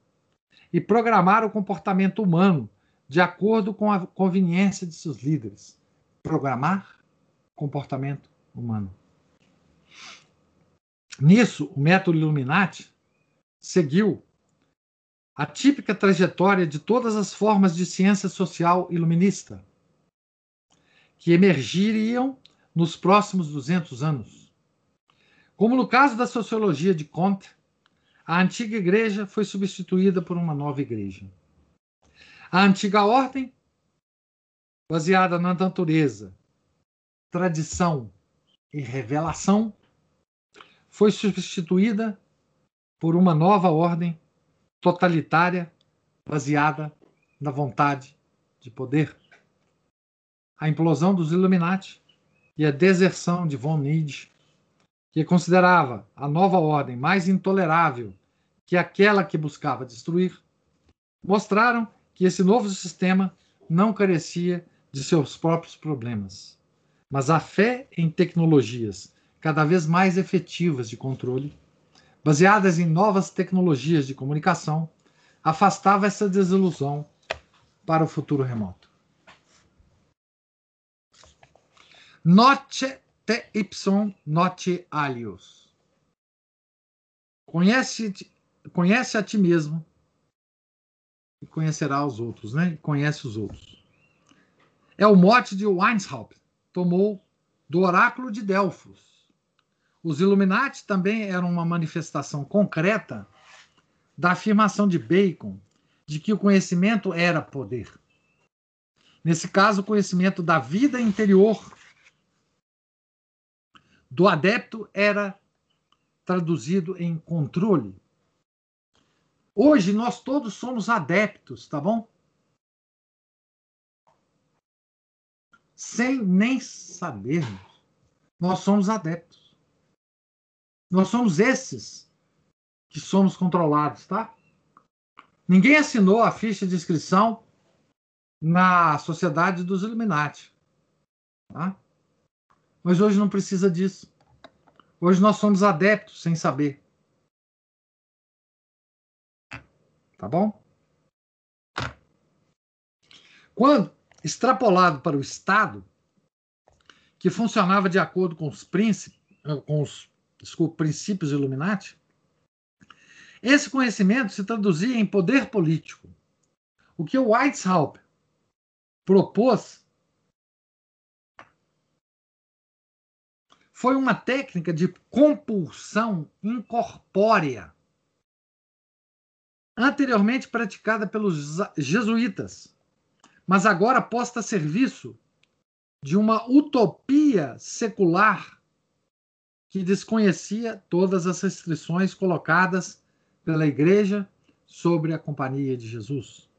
e programar o comportamento humano de acordo com a conveniência de seus líderes. Programar comportamento humano. Nisso, o método Illuminati seguiu a típica trajetória de todas as formas de ciência social iluminista que emergiriam nos próximos 200 anos. Como no caso da sociologia de Comte, a antiga igreja foi substituída por uma nova igreja. A antiga ordem, baseada na natureza, tradição e revelação, foi substituída por uma nova ordem totalitária baseada na vontade de poder. A implosão dos Illuminati e a deserção de von Nietzsche, que considerava a nova ordem mais intolerável que aquela que buscava destruir, mostraram que esse novo sistema não carecia de seus próprios problemas. Mas a fé em tecnologias cada vez mais efetivas de controle, baseadas em novas tecnologias de comunicação, afastava essa desilusão para o futuro remoto. Note te ipsum note alios. Conhece, conhece a ti mesmo e conhecerá os outros, né? Conhece os outros. É o mote de Weishaupt, tomou do oráculo de Delfos. Os Illuminati também eram uma manifestação concreta da afirmação de Bacon de que o conhecimento era poder. Nesse caso, o conhecimento da vida interior do adepto era traduzido em controle. Hoje nós todos somos adeptos, tá bom? Sem nem sabermos, nós somos adeptos. Nós somos esses que somos controlados, tá? Ninguém assinou a ficha de inscrição na Sociedade dos Illuminati. Tá? Mas hoje não precisa disso. Hoje nós somos adeptos sem saber. Tá bom? Quando extrapolado para o Estado, que funcionava de acordo com os príncipes, com os desculpa, princípios Illuminati, esse conhecimento se traduzia em poder político. O que o Weishaupt propôs foi uma técnica de compulsão incorpórea anteriormente praticada pelos jesuítas, mas agora posta a serviço de uma utopia secular que desconhecia todas as restrições colocadas pela Igreja sobre a Companhia de Jesus.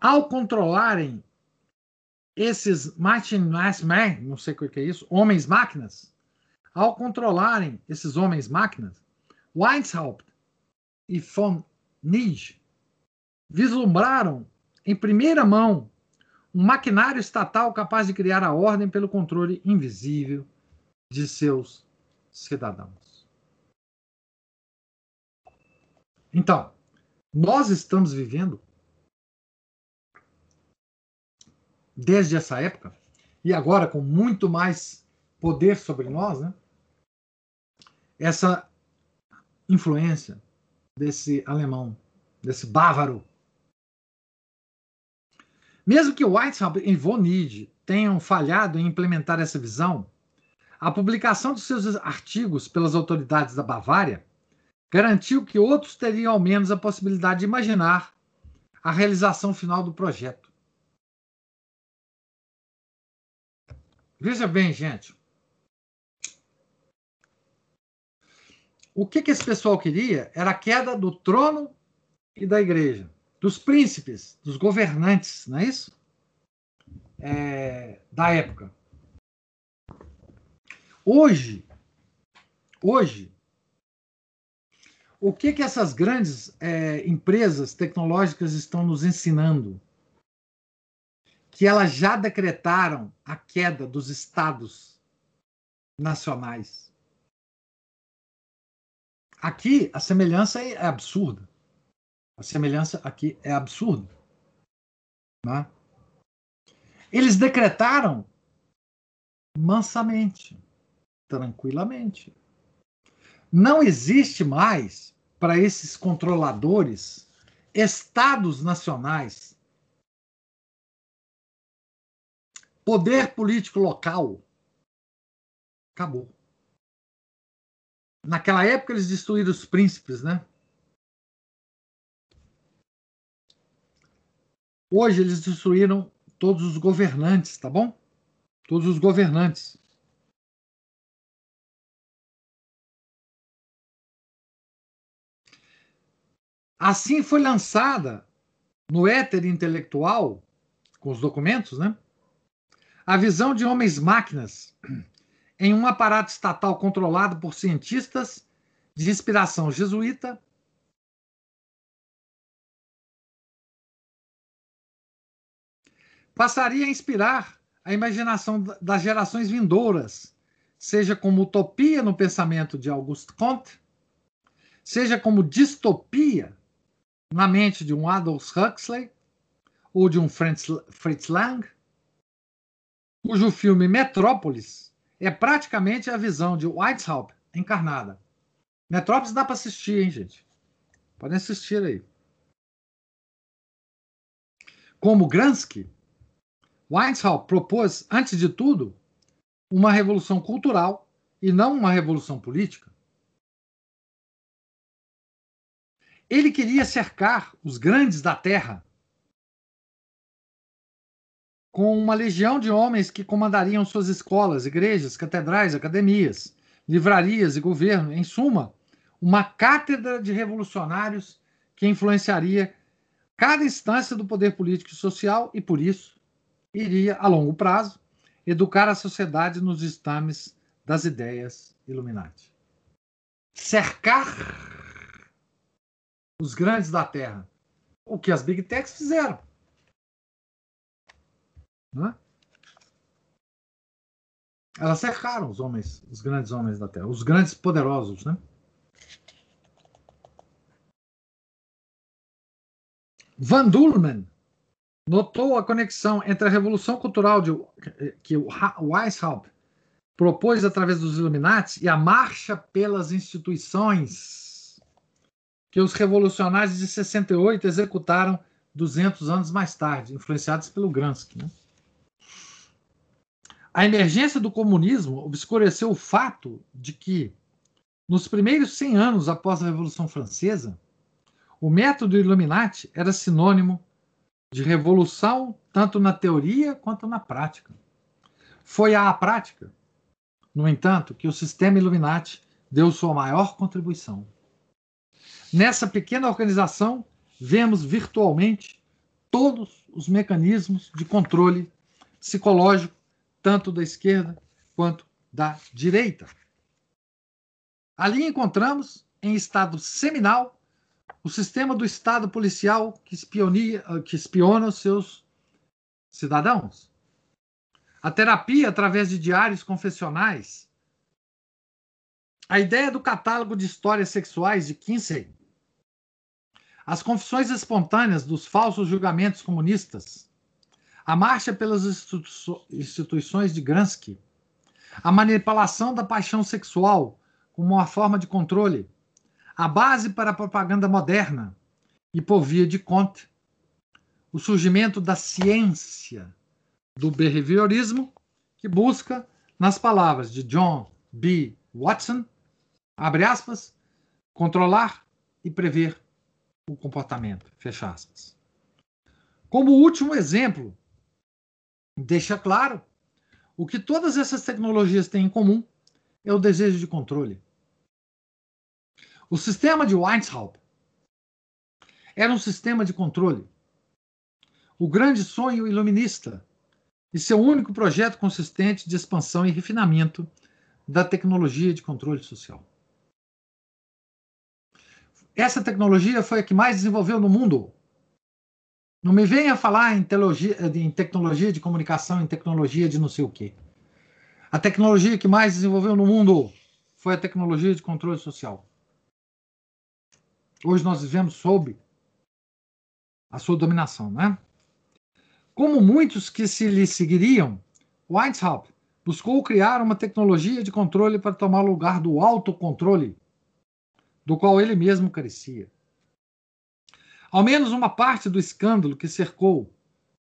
Ao controlarem esses man, não sei o que é isso, homens máquinas, ao controlarem esses homens máquinas, Weishaupt e von Nij vislumbraram em primeira mão um maquinário estatal capaz de criar a ordem pelo controle invisível de seus cidadãos. Então, nós estamos vivendo desde essa época e agora com muito mais poder sobre nós, né? Essa influência desse alemão, desse bávaro. Mesmo que Weishaupt e von Nietzsche tenham falhado em implementar essa visão, a publicação de seus artigos pelas autoridades da Bavária garantiu que outros teriam ao menos a possibilidade de imaginar a realização final do projeto. Veja bem, gente. O que, que esse pessoal queria era a queda do trono e da igreja, dos príncipes, dos governantes, não é isso? É, da época. Hoje, hoje, o que, que essas grandes é, empresas tecnológicas estão nos ensinando? Que elas já decretaram a queda dos estados nacionais Aqui a semelhança é absurda. A semelhança aqui é absurda. Né? Eles decretaram mansamente, tranquilamente. Não existe mais para esses controladores estados nacionais, poder político local. Acabou. Naquela época eles destruíram os príncipes, né? Hoje eles destruíram todos os governantes, tá bom? Todos os governantes. Assim foi lançada no éter intelectual, com os documentos, né? A visão de homens-máquinas em um aparato estatal controlado por cientistas de inspiração jesuíta passaria a inspirar a imaginação das gerações vindouras, seja como utopia no pensamento de Auguste Comte, seja como distopia na mente de um Aldous Huxley ou de um Fritz, Fritz Lang, cujo filme Metrópolis é praticamente a visão de Weishaupt encarnada. Metrópolis dá para assistir, hein, gente? Podem assistir aí. Como Gransky, Weishaupt propôs, antes de tudo, uma revolução cultural e não uma revolução política. Ele queria cercar os grandes da terra com uma legião de homens que comandariam suas escolas, igrejas, catedrais, academias, livrarias e governo. Em suma, uma cátedra de revolucionários que influenciaria cada instância do poder político e social e, por isso, iria, a longo prazo, educar a sociedade nos estames das ideias Illuminati. Cercar os grandes da Terra. O que as Big Techs fizeram. Né? Elas cercaram os homens, os grandes homens da Terra, os grandes poderosos, né? Van Dulman notou a conexão entre a revolução cultural de, que o Weishaupt propôs através dos Illuminati e a marcha pelas instituições que os revolucionários de 68 executaram 200 anos mais tarde, influenciados pelo Gramsci. Né? A emergência do comunismo obscureceu o fato de que, nos primeiros 100 anos após a Revolução Francesa, o método Illuminati era sinônimo de revolução tanto na teoria quanto na prática. Foi à prática, no entanto, que o sistema Illuminati deu sua maior contribuição. Nessa pequena organização, vemos virtualmente todos os mecanismos de controle psicológico, tanto da esquerda quanto da direita. Ali encontramos, em estado seminal, o sistema do Estado policial que, espionia, que espiona os seus cidadãos. A terapia através de diários confessionais. A ideia do catálogo de histórias sexuais de Kinsey as confissões espontâneas dos falsos julgamentos comunistas, a marcha pelas instituições de Gransky, a manipulação da paixão sexual como uma forma de controle, a base para a propaganda moderna e por via de Comte, o surgimento da ciência do behaviorismo que busca, nas palavras de John B. Watson, abre aspas, controlar e prever o comportamento. Fecha aspas. Como último exemplo, deixa claro o que todas essas tecnologias têm em comum é o desejo de controle. O sistema de Weishaupt era um sistema de controle. O grande sonho iluminista e seu único projeto consistente de expansão e refinamento da tecnologia de controle social. Essa tecnologia foi a que mais desenvolveu no mundo. Não me venha falar em, em tecnologia de comunicação, em tecnologia de não sei o quê. A tecnologia que mais desenvolveu no mundo foi a tecnologia de controle social. Hoje nós vivemos sob a sua dominação, né? Como muitos que se lhe seguiriam, Weishaupt buscou criar uma tecnologia de controle para tomar lugar do autocontrole do qual ele mesmo carecia. Ao menos uma parte do escândalo que cercou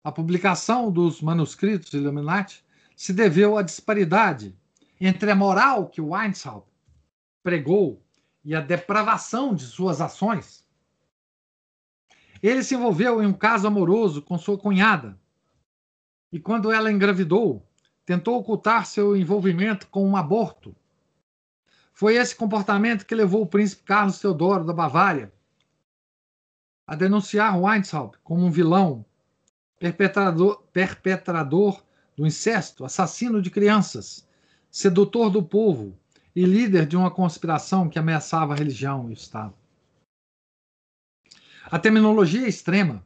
a publicação dos manuscritos Illuminati se deveu à disparidade entre a moral que Weishaupt pregou e a depravação de suas ações. Ele se envolveu em um caso amoroso com sua cunhada. E quando ela engravidou, tentou ocultar seu envolvimento com um aborto. Foi esse comportamento que levou o príncipe Carlos Teodoro da Bavária a denunciar Weishaupt como um vilão, perpetrador, perpetrador do incesto, assassino de crianças, sedutor do povo e líder de uma conspiração que ameaçava a religião e o Estado. A terminologia é extrema,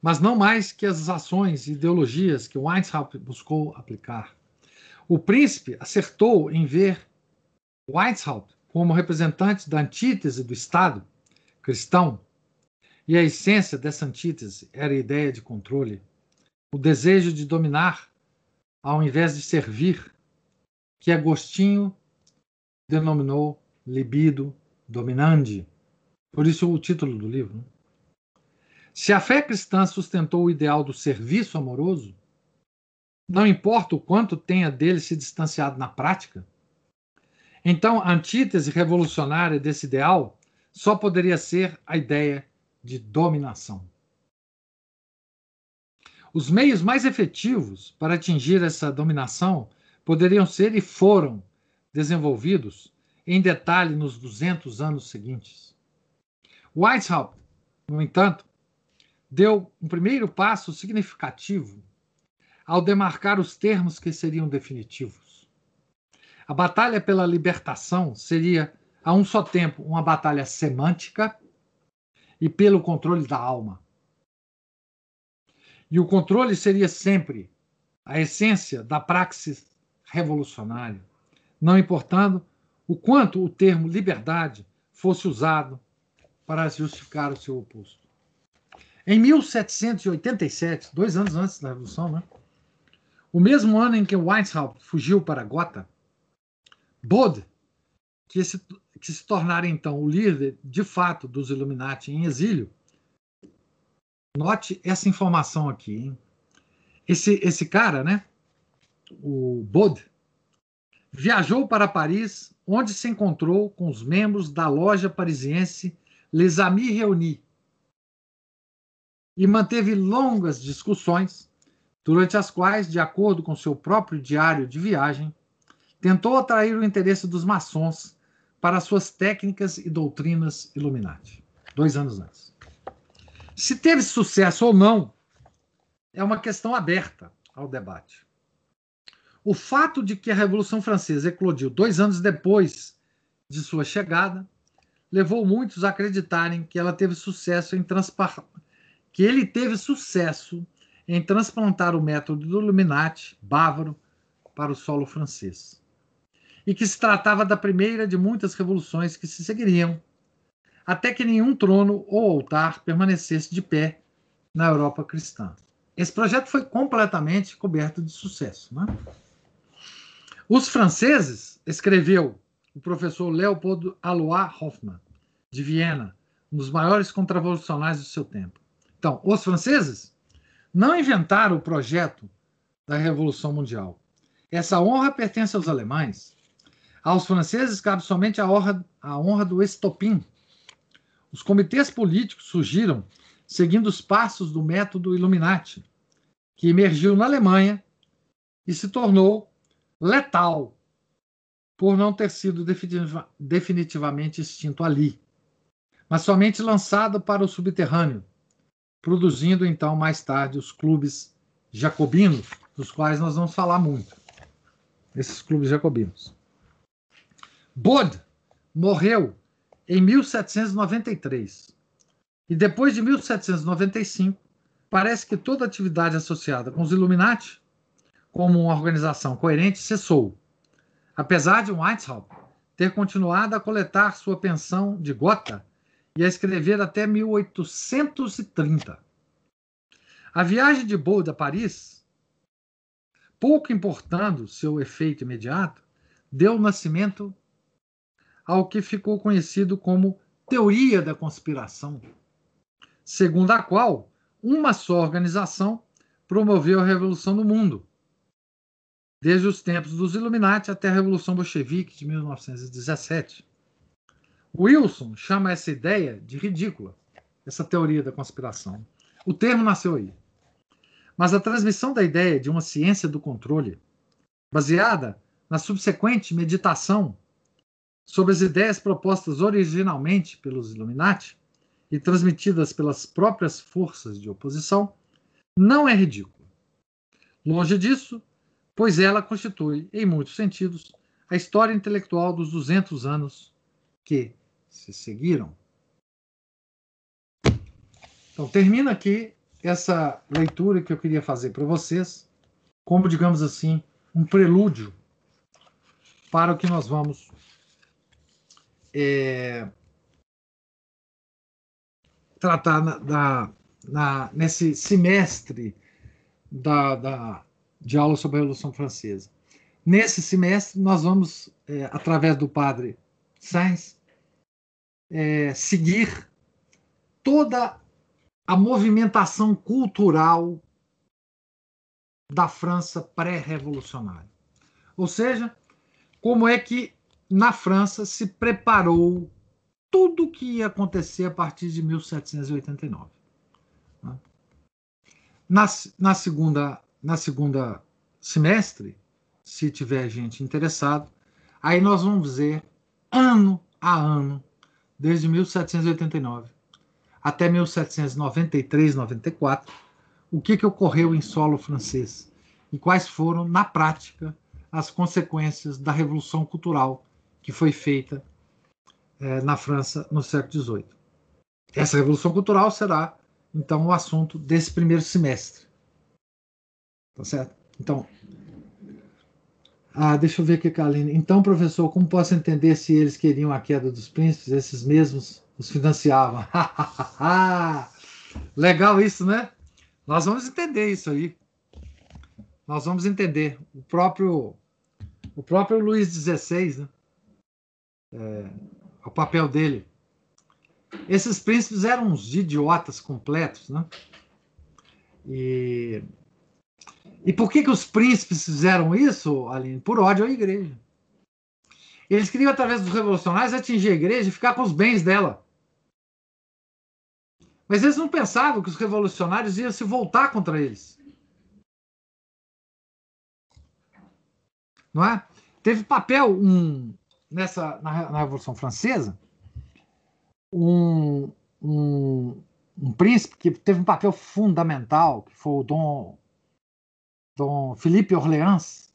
mas não mais que as ações e ideologias que Weishaupt buscou aplicar. O príncipe acertou em ver Weishaupt como representante da antítese do Estado cristão, e a essência dessa antítese era a ideia de controle, o desejo de dominar ao invés de servir, que Agostinho denominou libido dominandi. Por isso o título do livro. Né? Se a fé cristã sustentou o ideal do serviço amoroso, não importa o quanto tenha dele se distanciado na prática, então a antítese revolucionária desse ideal só poderia ser a ideia de dominação. Os meios mais efetivos para atingir essa dominação poderiam ser e foram desenvolvidos em detalhe nos 200 anos seguintes. Weishaupt, no entanto, deu um primeiro passo significativo ao demarcar os termos que seriam definitivos. A batalha pela libertação seria, a um só tempo, uma batalha semântica e pelo controle da alma. E o controle seria sempre a essência da praxis revolucionária, não importando o quanto o termo liberdade fosse usado para justificar o seu oposto. Em 1787, dois anos antes da Revolução, né? o mesmo ano em que Weishaupt fugiu para Gotha, Bode, que se, que se tornara então o líder de fato dos Illuminati em exílio, note essa informação aqui. Hein? Esse, esse cara, né, o Bode, viajou para Paris, onde se encontrou com os membros da loja parisiense Les Amis Réunis e manteve longas discussões, durante as quais, de acordo com seu próprio diário de viagem, tentou atrair o interesse dos maçons para suas técnicas e doutrinas Illuminati, dois anos antes. Se teve sucesso ou não, é uma questão aberta ao debate. O fato de que a Revolução Francesa eclodiu dois anos depois de sua chegada levou muitos a acreditarem que ela teve sucesso em que ele teve sucesso em transplantar o método do Illuminati bávaro para o solo francês. E que se tratava da primeira de muitas revoluções que se seguiriam, até que nenhum trono ou altar permanecesse de pé na Europa cristã. Esse projeto foi completamente coberto de sucesso. Né? Os franceses, escreveu o professor Leopold Alois Hoffmann, de Viena, um dos maiores contravolucionários do seu tempo. Então, os franceses não inventaram o projeto da Revolução Mundial. Essa honra pertence aos alemães. Aos franceses cabe somente a honra, a honra do estopim. Os comitês políticos surgiram seguindo os passos do método Illuminati, que emergiu na Alemanha e se tornou letal por não ter sido definitiva, definitivamente extinto ali, mas somente lançado para o subterrâneo, produzindo então mais tarde os clubes jacobinos, dos quais nós vamos falar muito. Esses clubes jacobinos. Bod morreu em 1793. E depois de 1795, parece que toda atividade associada com os Illuminati como uma organização coerente cessou, apesar de Weishaupt ter continuado a coletar sua pensão de gota e a escrever até 1830. A viagem de Bode a Paris, pouco importando seu efeito imediato, deu nascimento ao que ficou conhecido como teoria da conspiração, segundo a qual uma só organização promoveu a revolução no mundo desde os tempos dos Illuminati até a Revolução Bolchevique de 1917. Wilson chama essa ideia de ridícula. essa teoria da conspiração. O termo nasceu aí. Mas a transmissão da ideia de uma ciência do controle, baseada na subsequente meditação sobre as ideias propostas originalmente pelos Illuminati e transmitidas pelas próprias forças de oposição, não é ridícula. Longe disso, pois ela constitui, em muitos sentidos, a história intelectual dos 200 anos que se seguiram. Então, termina aqui essa leitura que eu queria fazer para vocês, como, digamos assim, um prelúdio para o que nós vamos é, tratar na, na, na, nesse semestre da, da, de aula sobre a Revolução Francesa. Nesse semestre, nós vamos, é, através do padre Sainz, é, seguir toda a movimentação cultural da França pré-revolucionária. Ou seja, como é que na França se preparou tudo o que ia acontecer a partir de 1789. Né? Na, na, segunda, na segunda semestre, se tiver gente interessado, aí nós vamos ver ano a ano, desde 1789 até 1793, 94, o que, que ocorreu em solo francês e quais foram, na prática, as consequências da revolução cultural que foi feita é, na França no século XVIII. Essa revolução cultural será, então, o assunto desse primeiro semestre. Tá certo? Então, ah, deixa eu ver aqui, Kaline. Então, professor, como posso entender se eles queriam a queda dos príncipes, esses mesmos os financiavam? Legal isso, né? Nós vamos entender isso aí. Nós vamos entender. O próprio, o próprio Luís XVI, né? É, o papel dele. Esses príncipes eram uns idiotas completos, né? E e por que, que os príncipes fizeram isso, Aline? Por ódio à igreja. Eles queriam, através dos revolucionários, atingir a igreja e ficar com os bens dela. Mas eles não pensavam que os revolucionários iam se voltar contra eles. Não é? Teve papel um, nessa, na, na Revolução Francesa um, um, um príncipe que teve um papel fundamental, que foi o Dom Dom Felipe Orleans,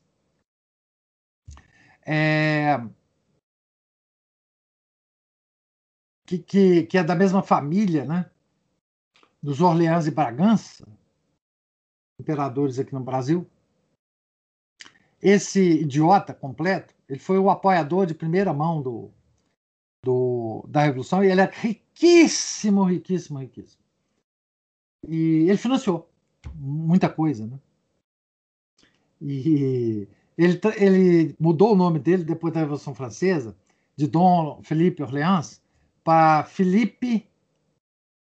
é, que, que, que, é da mesma família, né? Dos Orleans e Bragança, imperadores aqui no Brasil. Esse idiota completo, ele foi o apoiador de primeira mão do, do, da Revolução e ele é riquíssimo, riquíssimo, riquíssimo. E ele financiou muita coisa, né? E ele, ele mudou o nome dele depois da Revolução Francesa, de Dom Felipe Orleans, para Felipe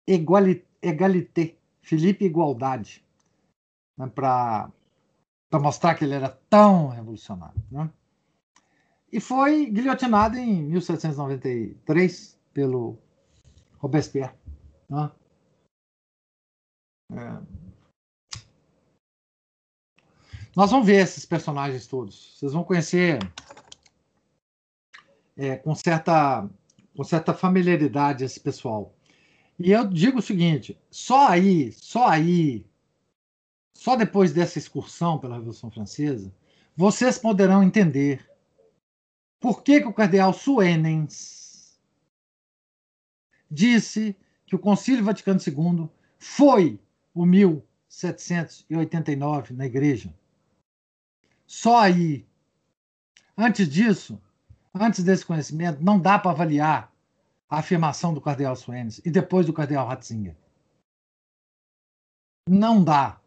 Egalité, Felipe Igualdade, né, para mostrar que ele era tão revolucionário. Né? E foi guilhotinado em 1793 pelo Robespierre. Né? É, nós vamos ver esses personagens todos. Vocês vão conhecer é, com, certa, com certa familiaridade esse pessoal. E eu digo o seguinte: só aí, só aí, só depois dessa excursão pela Revolução Francesa, vocês poderão entender por que, que o cardeal Suenens disse que o Concílio Vaticano II foi o 1789 na igreja. Só aí. Antes disso, antes desse conhecimento, não dá para avaliar a afirmação do cardeal Suenes e depois do cardeal Ratzinger. Não dá.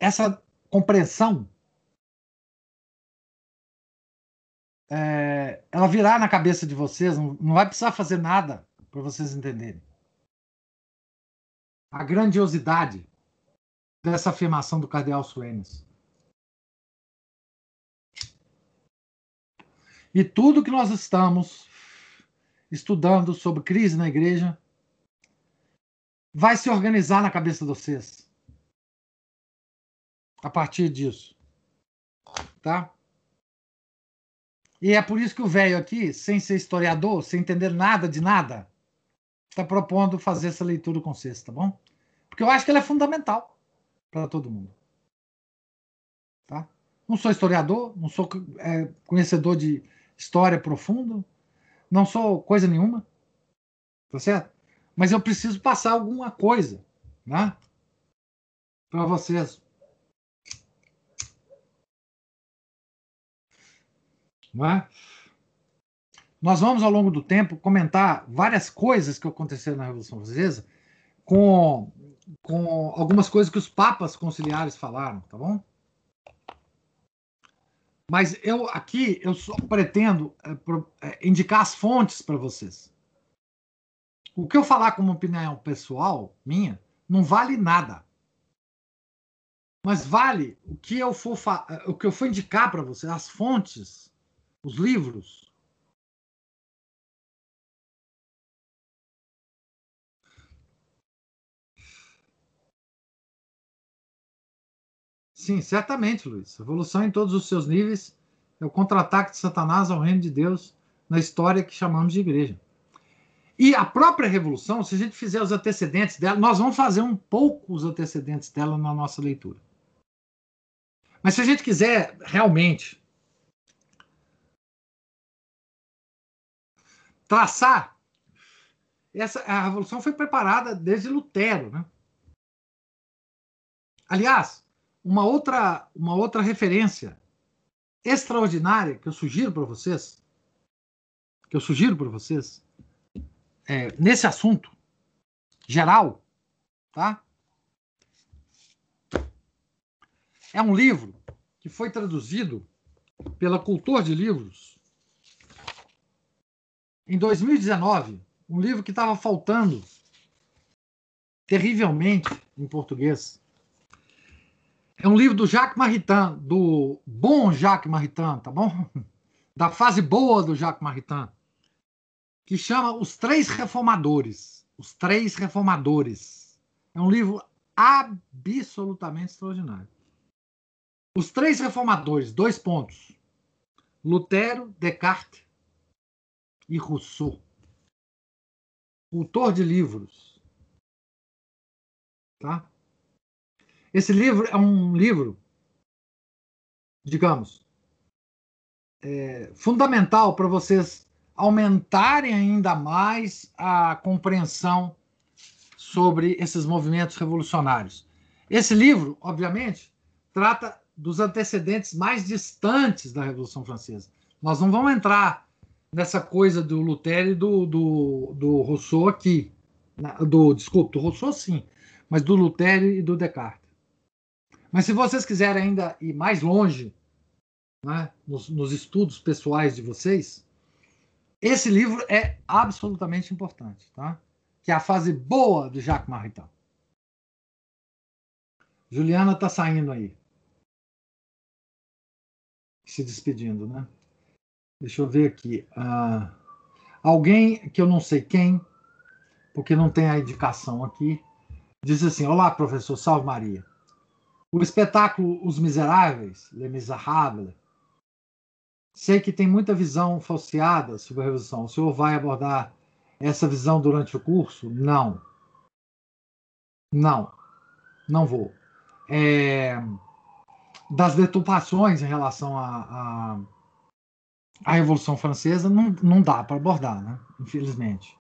Essa compreensão é, ela virá na cabeça de vocês, não, não vai precisar fazer nada para vocês entenderem. A grandiosidade dessa afirmação do cardeal Suenes. E tudo que nós estamos estudando sobre crise na igreja, vai se organizar na cabeça de vocês. A partir disso. Tá? E é por isso que o velho aqui, sem ser historiador, sem entender nada de nada, está propondo fazer essa leitura com vocês, tá bom? Porque eu acho que ela é fundamental para todo mundo. Tá? Não sou historiador, não sou é, conhecedor de história profundo, não sou coisa nenhuma, tá certo? Mas eu preciso passar alguma coisa, né? Para vocês. Não é? Nós vamos, ao longo do tempo, comentar várias coisas que aconteceram na Revolução Francesa com, com algumas coisas que os papas conciliares falaram, tá bom? Mas eu aqui eu só pretendo é, é, indicar as fontes para vocês. O que eu falar como opinião pessoal minha não vale nada. Mas vale o que eu for o que eu for indicar para vocês, as fontes, os livros. Sim, certamente, Luiz. Evolução em todos os seus níveis é o contra-ataque de Satanás ao reino de Deus na história que chamamos de igreja. E a própria revolução, se a gente fizer os antecedentes dela, nós vamos fazer um pouco os antecedentes dela na nossa leitura. Mas se a gente quiser realmente traçar, essa, a revolução foi preparada desde Lutero, né? Aliás, uma outra, uma outra referência extraordinária que eu sugiro para vocês, que eu sugiro para vocês, é, nesse assunto geral, tá? É um livro que foi traduzido pela Cultor de Livros em 2019, um livro que estava faltando terrivelmente em português. É um livro do Jacques Maritain, do bom Jacques Maritain, tá bom? Da fase boa do Jacques Maritain, que chama Os Três Reformadores. Os Três Reformadores. É um livro absolutamente extraordinário. Os Três Reformadores, dois pontos. Lutero, Descartes e Rousseau. Autor de livros. Tá? Esse livro é um livro, digamos, é, fundamental para vocês aumentarem ainda mais a compreensão sobre esses movimentos revolucionários. Esse livro, obviamente, trata dos antecedentes mais distantes da Revolução Francesa. Nós não vamos entrar nessa coisa do Lutero e do, do, do Rousseau aqui. Do, desculpa, do Rousseau sim, mas do Lutero e do Descartes. Mas se vocês quiserem ainda ir mais longe né, nos, nos estudos pessoais de vocês, esse livro é absolutamente importante, tá? Que é a fase boa de Jacques Maritain. Juliana está saindo aí. Se despedindo, né? Deixa eu ver aqui. Uh, alguém que eu não sei quem, porque não tem a indicação aqui, diz assim: Olá, professor, salve Maria. O espetáculo Os Miseráveis, Les Miserables, sei que tem muita visão falseada sobre a Revolução. O senhor vai abordar essa visão durante o curso? Não. Não. Não vou. É, das deturpações em relação à a, Revolução Francesa, não, não dá para abordar, né? infelizmente.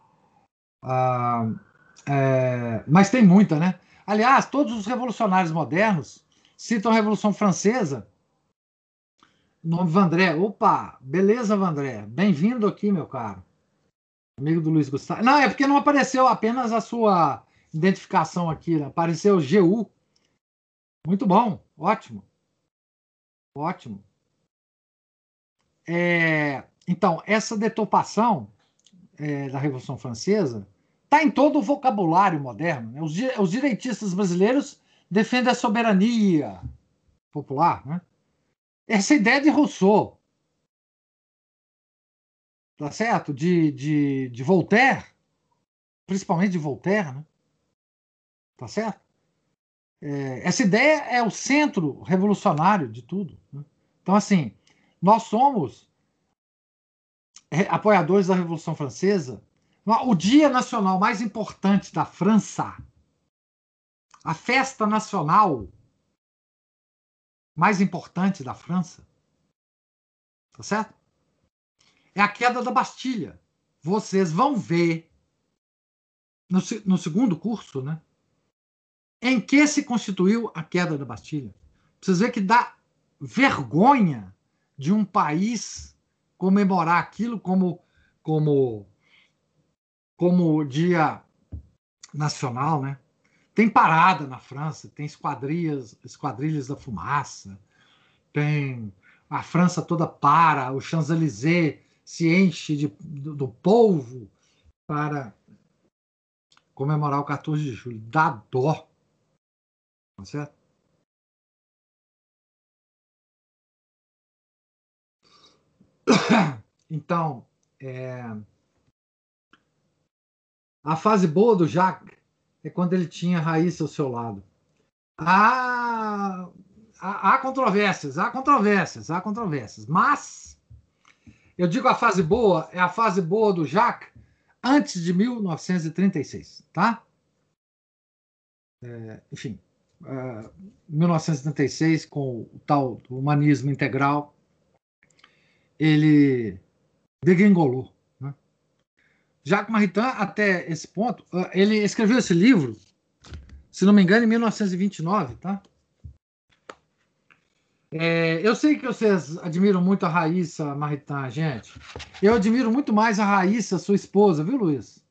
Ah, é, mas tem muita, né? Aliás, todos os revolucionários modernos citam a Revolução Francesa. Nome Vandré. Opa, beleza, Vandré. Bem-vindo aqui, meu caro. Amigo do Luiz Gustavo. Não, é porque não apareceu apenas a sua identificação aqui, né? apareceu GU. Muito bom, ótimo. Ótimo. É, então, essa deturpação é, da Revolução Francesa está em todo o vocabulário moderno. Né? Os, os direitistas brasileiros defendem a soberania popular. Né? Essa ideia de Rousseau. tá certo? De, de, de Voltaire, principalmente de Voltaire, né? Tá certo? É, essa ideia é o centro revolucionário de tudo. Né? Então, assim, nós somos apoiadores da Revolução Francesa. O dia nacional mais importante da França, a festa nacional mais importante da França, tá certo? É a queda da Bastilha. Vocês vão ver no, no segundo curso, né? Em que se constituiu a queda da Bastilha. Vocês verem que dá vergonha de um país comemorar aquilo como como como dia nacional, né? Tem parada na França, tem esquadrilhas, esquadrilhas da fumaça, tem a França toda para, o Champs-Élysées se enche de, do, do polvo para comemorar o 14 de julho. Dá dó. Tá certo? Então, é... a fase boa do Jacques é quando ele tinha Raíssa ao seu lado. Há, há, há controvérsias, há controvérsias, há controvérsias, mas eu digo a fase boa é a fase boa do Jacques antes de 1936, tá? É, enfim, uh, 1936 com o tal humanismo integral ele degringolou. Jacques Maritain, até esse ponto, ah, ele escreveu esse livro, se não me engano, em 1929, tá? É, eu sei que vocês admiram muito a Raíssa Maritain, gente. Eu admiro muito mais a Raíssa, sua esposa, viu, Luiz?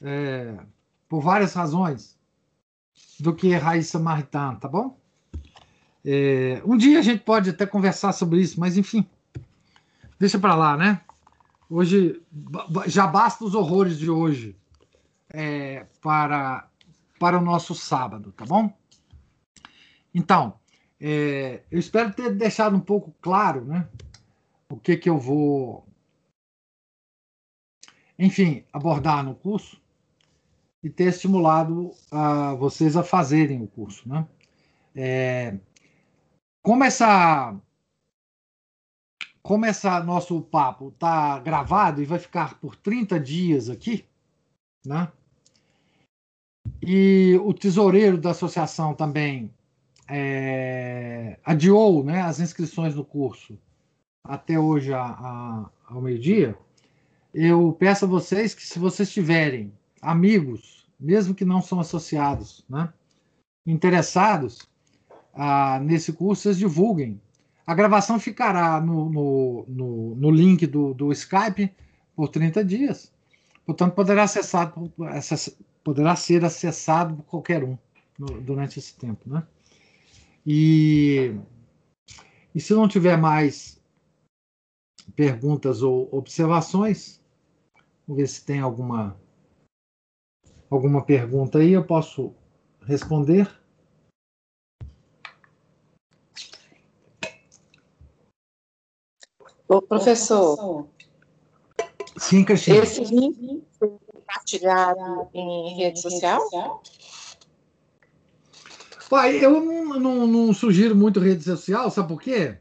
É, por várias razões, do que Raíssa Maritain, tá bom? É, um dia a gente pode até conversar sobre isso, mas enfim deixa para lá, né? Hoje já basta os horrores de hoje é, para para o nosso sábado, tá bom? Então, é, eu espero ter deixado um pouco claro, né? O que que eu vou, enfim, abordar no curso e ter estimulado a vocês a fazerem o curso, né? É, como essa como esse nosso papo está gravado e vai ficar por 30 dias aqui, né? E o tesoureiro da associação também é, adiou né, as inscrições no curso até hoje a, a, ao meio-dia. Eu peço a vocês que, se vocês tiverem amigos, mesmo que não são associados, né, interessados ah, nesse curso, vocês divulguem a gravação ficará no, no, no, no link do, do Skype por 30 dias. Portanto, poderá, acessar, poderá ser acessado por qualquer um durante esse tempo. Né? E, e se não tiver mais perguntas ou observações, vamos ver se tem alguma, alguma pergunta aí, eu posso responder.
Ô, professor.
Sim, Cristina.
Esse link foi compartilhado em rede social?
Pai, eu não, não, não, sugiro muito rede social, sabe por quê?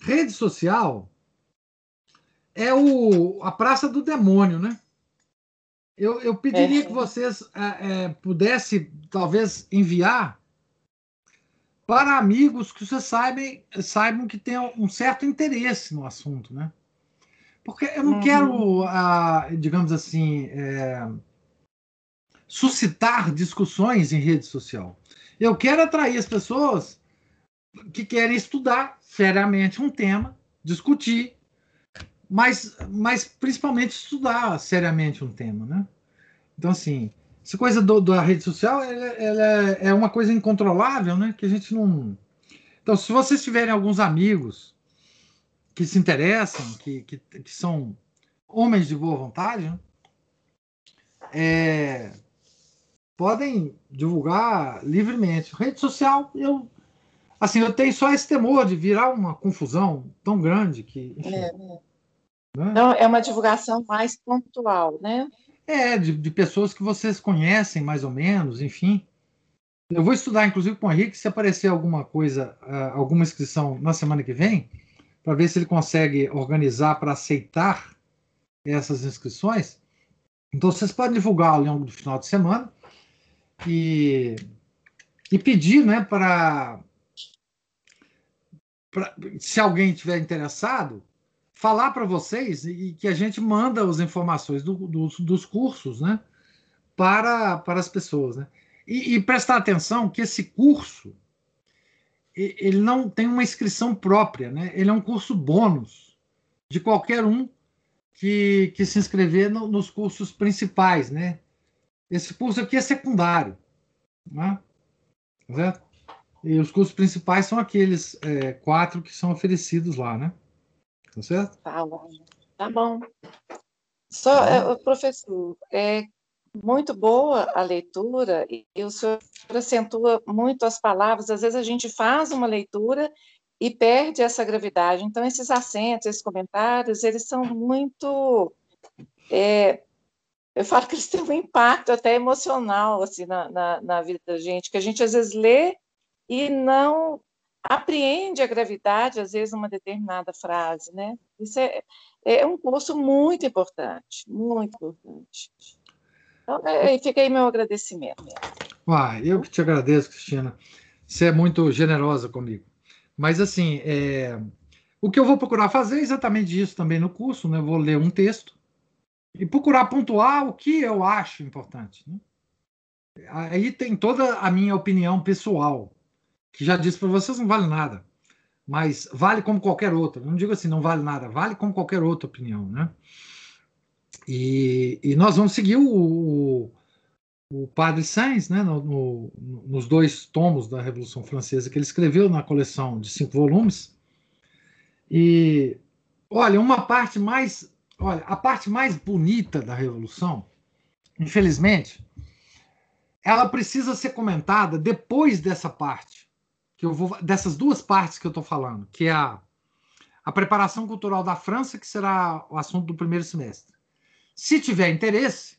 Rede social é o, a praça do demônio, né? Eu, eu pediria é. que vocês é, é, pudessem, talvez, enviar para amigos que vocês saibam, saibam que tem um certo interesse no assunto, né? Porque eu não uhum. quero, ah, digamos assim, é, suscitar discussões em rede social. Eu quero atrair as pessoas que querem estudar seriamente um tema, discutir, mas, mas principalmente estudar seriamente um tema, né? Então, assim, essa coisa do, da rede social ela, ela é uma coisa incontrolável, né? Que a gente não. Então, se vocês tiverem alguns amigos que se interessam, que, que, que são homens de boa vontade, né? é, podem divulgar livremente. Rede social, eu assim, eu tenho só esse temor de virar uma confusão tão grande que, enfim, é.
Né? Então, é uma divulgação mais pontual, né?
É, de, de, pessoas que vocês conhecem mais ou menos, enfim. Eu vou estudar, inclusive, com o Henrique, se aparecer alguma coisa, uh, alguma inscrição na semana que vem, para ver se ele consegue organizar para aceitar essas inscrições. Então, vocês podem divulgar ao longo do final de semana e, e pedir né, para. Se alguém tiver interessado, falar para vocês e que a gente manda as informações do, do, dos cursos né, para, para as pessoas. Né? E, e, prestar atenção que esse curso ele não tem uma inscrição própria, né? ele é um curso bônus de qualquer um que, que se inscrever no, nos cursos principais. Né? Esse curso aqui é secundário. Né? Certo? E os cursos principais são aqueles é, quatro que são oferecidos lá, né? Tá certo?
Tá bom. Tá bom. Só, é, professor, é muito boa a leitura e o senhor acentua muito as palavras. Às vezes a gente faz uma leitura e perde essa gravidade. Então, esses acentos, esses comentários, eles são muito. É, eu falo que eles têm um impacto até emocional assim, na, na, na vida da gente, que a gente às vezes lê e não apreende a gravidade, às vezes, uma determinada frase, né? Isso é, é um curso muito importante, muito importante. Então, é, fica aí meu agradecimento.
Ah, eu que te agradeço, Cristina. Você é muito generosa comigo. Mas, assim, é... o que eu vou procurar fazer é exatamente isso também no curso, né? Eu vou ler um texto e procurar pontuar o que eu acho importante. Né? Aí tem toda a minha opinião pessoal que já disse para vocês não vale nada, mas vale como qualquer outra. Não digo assim, não vale nada, vale como qualquer outra opinião, né? E, e nós vamos seguir o, o Padre Sainz, né, no, no, nos dois tomos da Revolução Francesa que ele escreveu na coleção de cinco volumes. E olha, uma parte mais, olha, a parte mais bonita da Revolução, infelizmente, ela precisa ser comentada depois dessa parte que eu vou dessas duas partes que eu estou falando, que é a, a preparação cultural da França, que será o assunto do primeiro semestre. Se tiver interesse,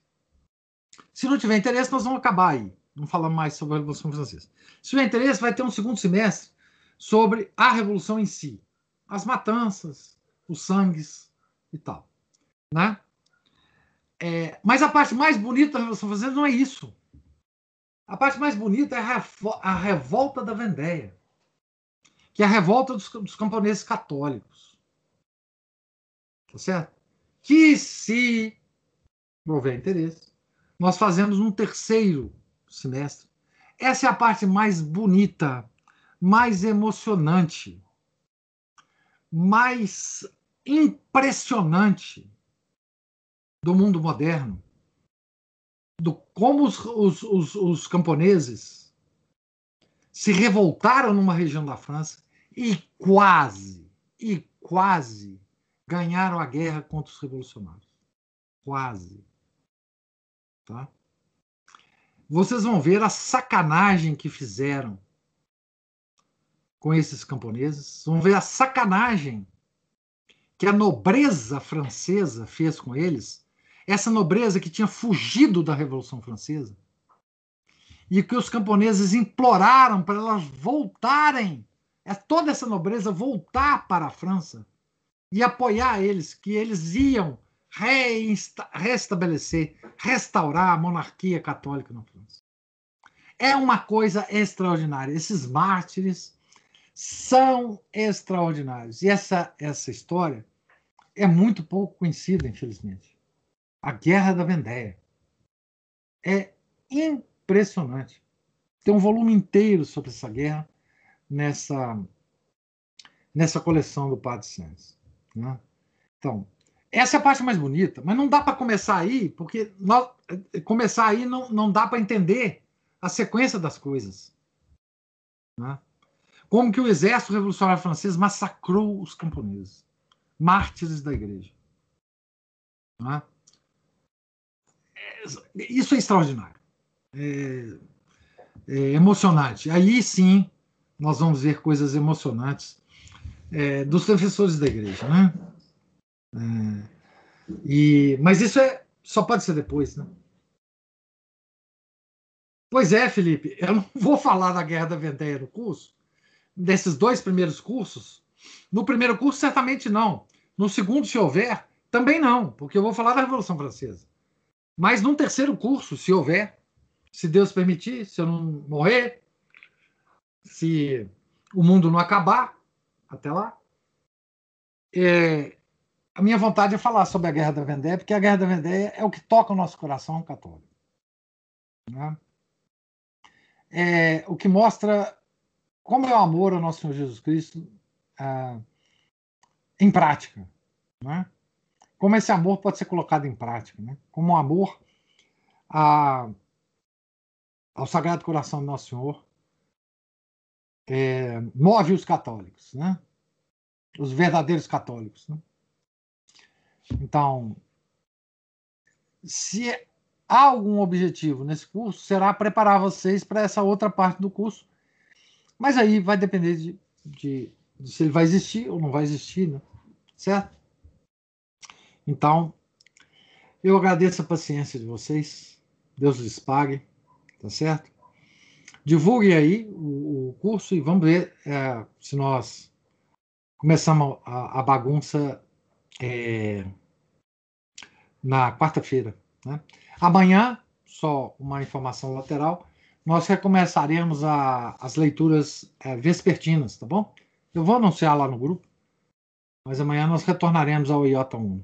se não tiver interesse, nós vamos acabar aí. Não falamos mais sobre a Revolução Francesa. Se tiver interesse, vai ter um segundo semestre sobre a Revolução em si, as matanças, os sangues e tal, né? É, mas a parte mais bonita da Revolução Francesa não é isso. A parte mais bonita é a revolta da Vendéia, que é a revolta dos, dos camponeses católicos. Tá certo? Que se houver interesse, nós fazemos um terceiro semestre. Essa é a parte mais bonita, mais emocionante, mais impressionante do mundo moderno do como os, os, os, os camponeses se revoltaram numa região da França e quase, e quase ganharam a guerra contra os revolucionários. Quase. Tá? Vocês vão ver a sacanagem que fizeram com esses camponeses, vão ver a sacanagem que a nobreza francesa fez com eles essa nobreza que tinha fugido da Revolução Francesa e que os camponeses imploraram para elas voltarem, é toda essa nobreza voltar para a França e apoiar eles, que eles iam restabelecer, restaurar a monarquia católica na França. É uma coisa extraordinária. Esses mártires são extraordinários. E essa, essa história é muito pouco conhecida, infelizmente. A Guerra da Vendéia. É impressionante. Tem um volume inteiro sobre essa guerra nessa, nessa coleção do Padre Sanz. Né? Então, essa é a parte mais bonita, mas não dá para começar aí, porque nós, começar aí não, não dá para entender a sequência das coisas. Né? Como que o exército revolucionário francês massacrou os camponeses, mártires da igreja. Né? Isso é extraordinário. É, é, emocionante. Aí sim nós vamos ver coisas emocionantes é, dos defensores da igreja. Né? É, e, mas isso é, só pode ser depois, né? Pois é, Felipe, eu não vou falar da Guerra da Vendéia no curso, desses dois primeiros cursos. No primeiro curso, certamente não. No segundo, se houver, também não, porque eu vou falar da Revolução Francesa. Mas num terceiro curso, se houver, se Deus permitir, se eu não morrer, se o mundo não acabar, até lá, é, a minha vontade é falar sobre a Guerra da Vendéia, porque a Guerra da Vendéia é o que toca o nosso coração católico. Né? É o que mostra como é o amor ao nosso Senhor Jesus Cristo ah, em prática. Né? Como esse amor pode ser colocado em prática. Né? Como o amor a, ao Sagrado Coração do Nosso Senhor é, move os católicos, né? os verdadeiros católicos. Né? Então, se há algum objetivo nesse curso, será preparar vocês para essa outra parte do curso. Mas aí vai depender de, de, de se ele vai existir ou não vai existir, né? certo? Então, eu agradeço a paciência de vocês. Deus lhes pague, tá certo? Divulguem aí o, o curso e vamos ver é, se nós começamos a, a bagunça é, na quarta-feira. Né? Amanhã, só uma informação lateral, nós recomeçaremos a, as leituras é, vespertinas, tá bom? Eu vou anunciar lá no grupo, mas amanhã nós retornaremos ao IOTA 1,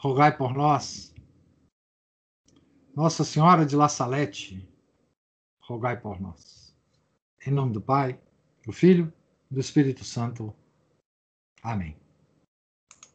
rogai por nós. Nossa Senhora de La Salete, rogai por nós. Em nome do Pai, do Filho do Espírito Santo. Amém.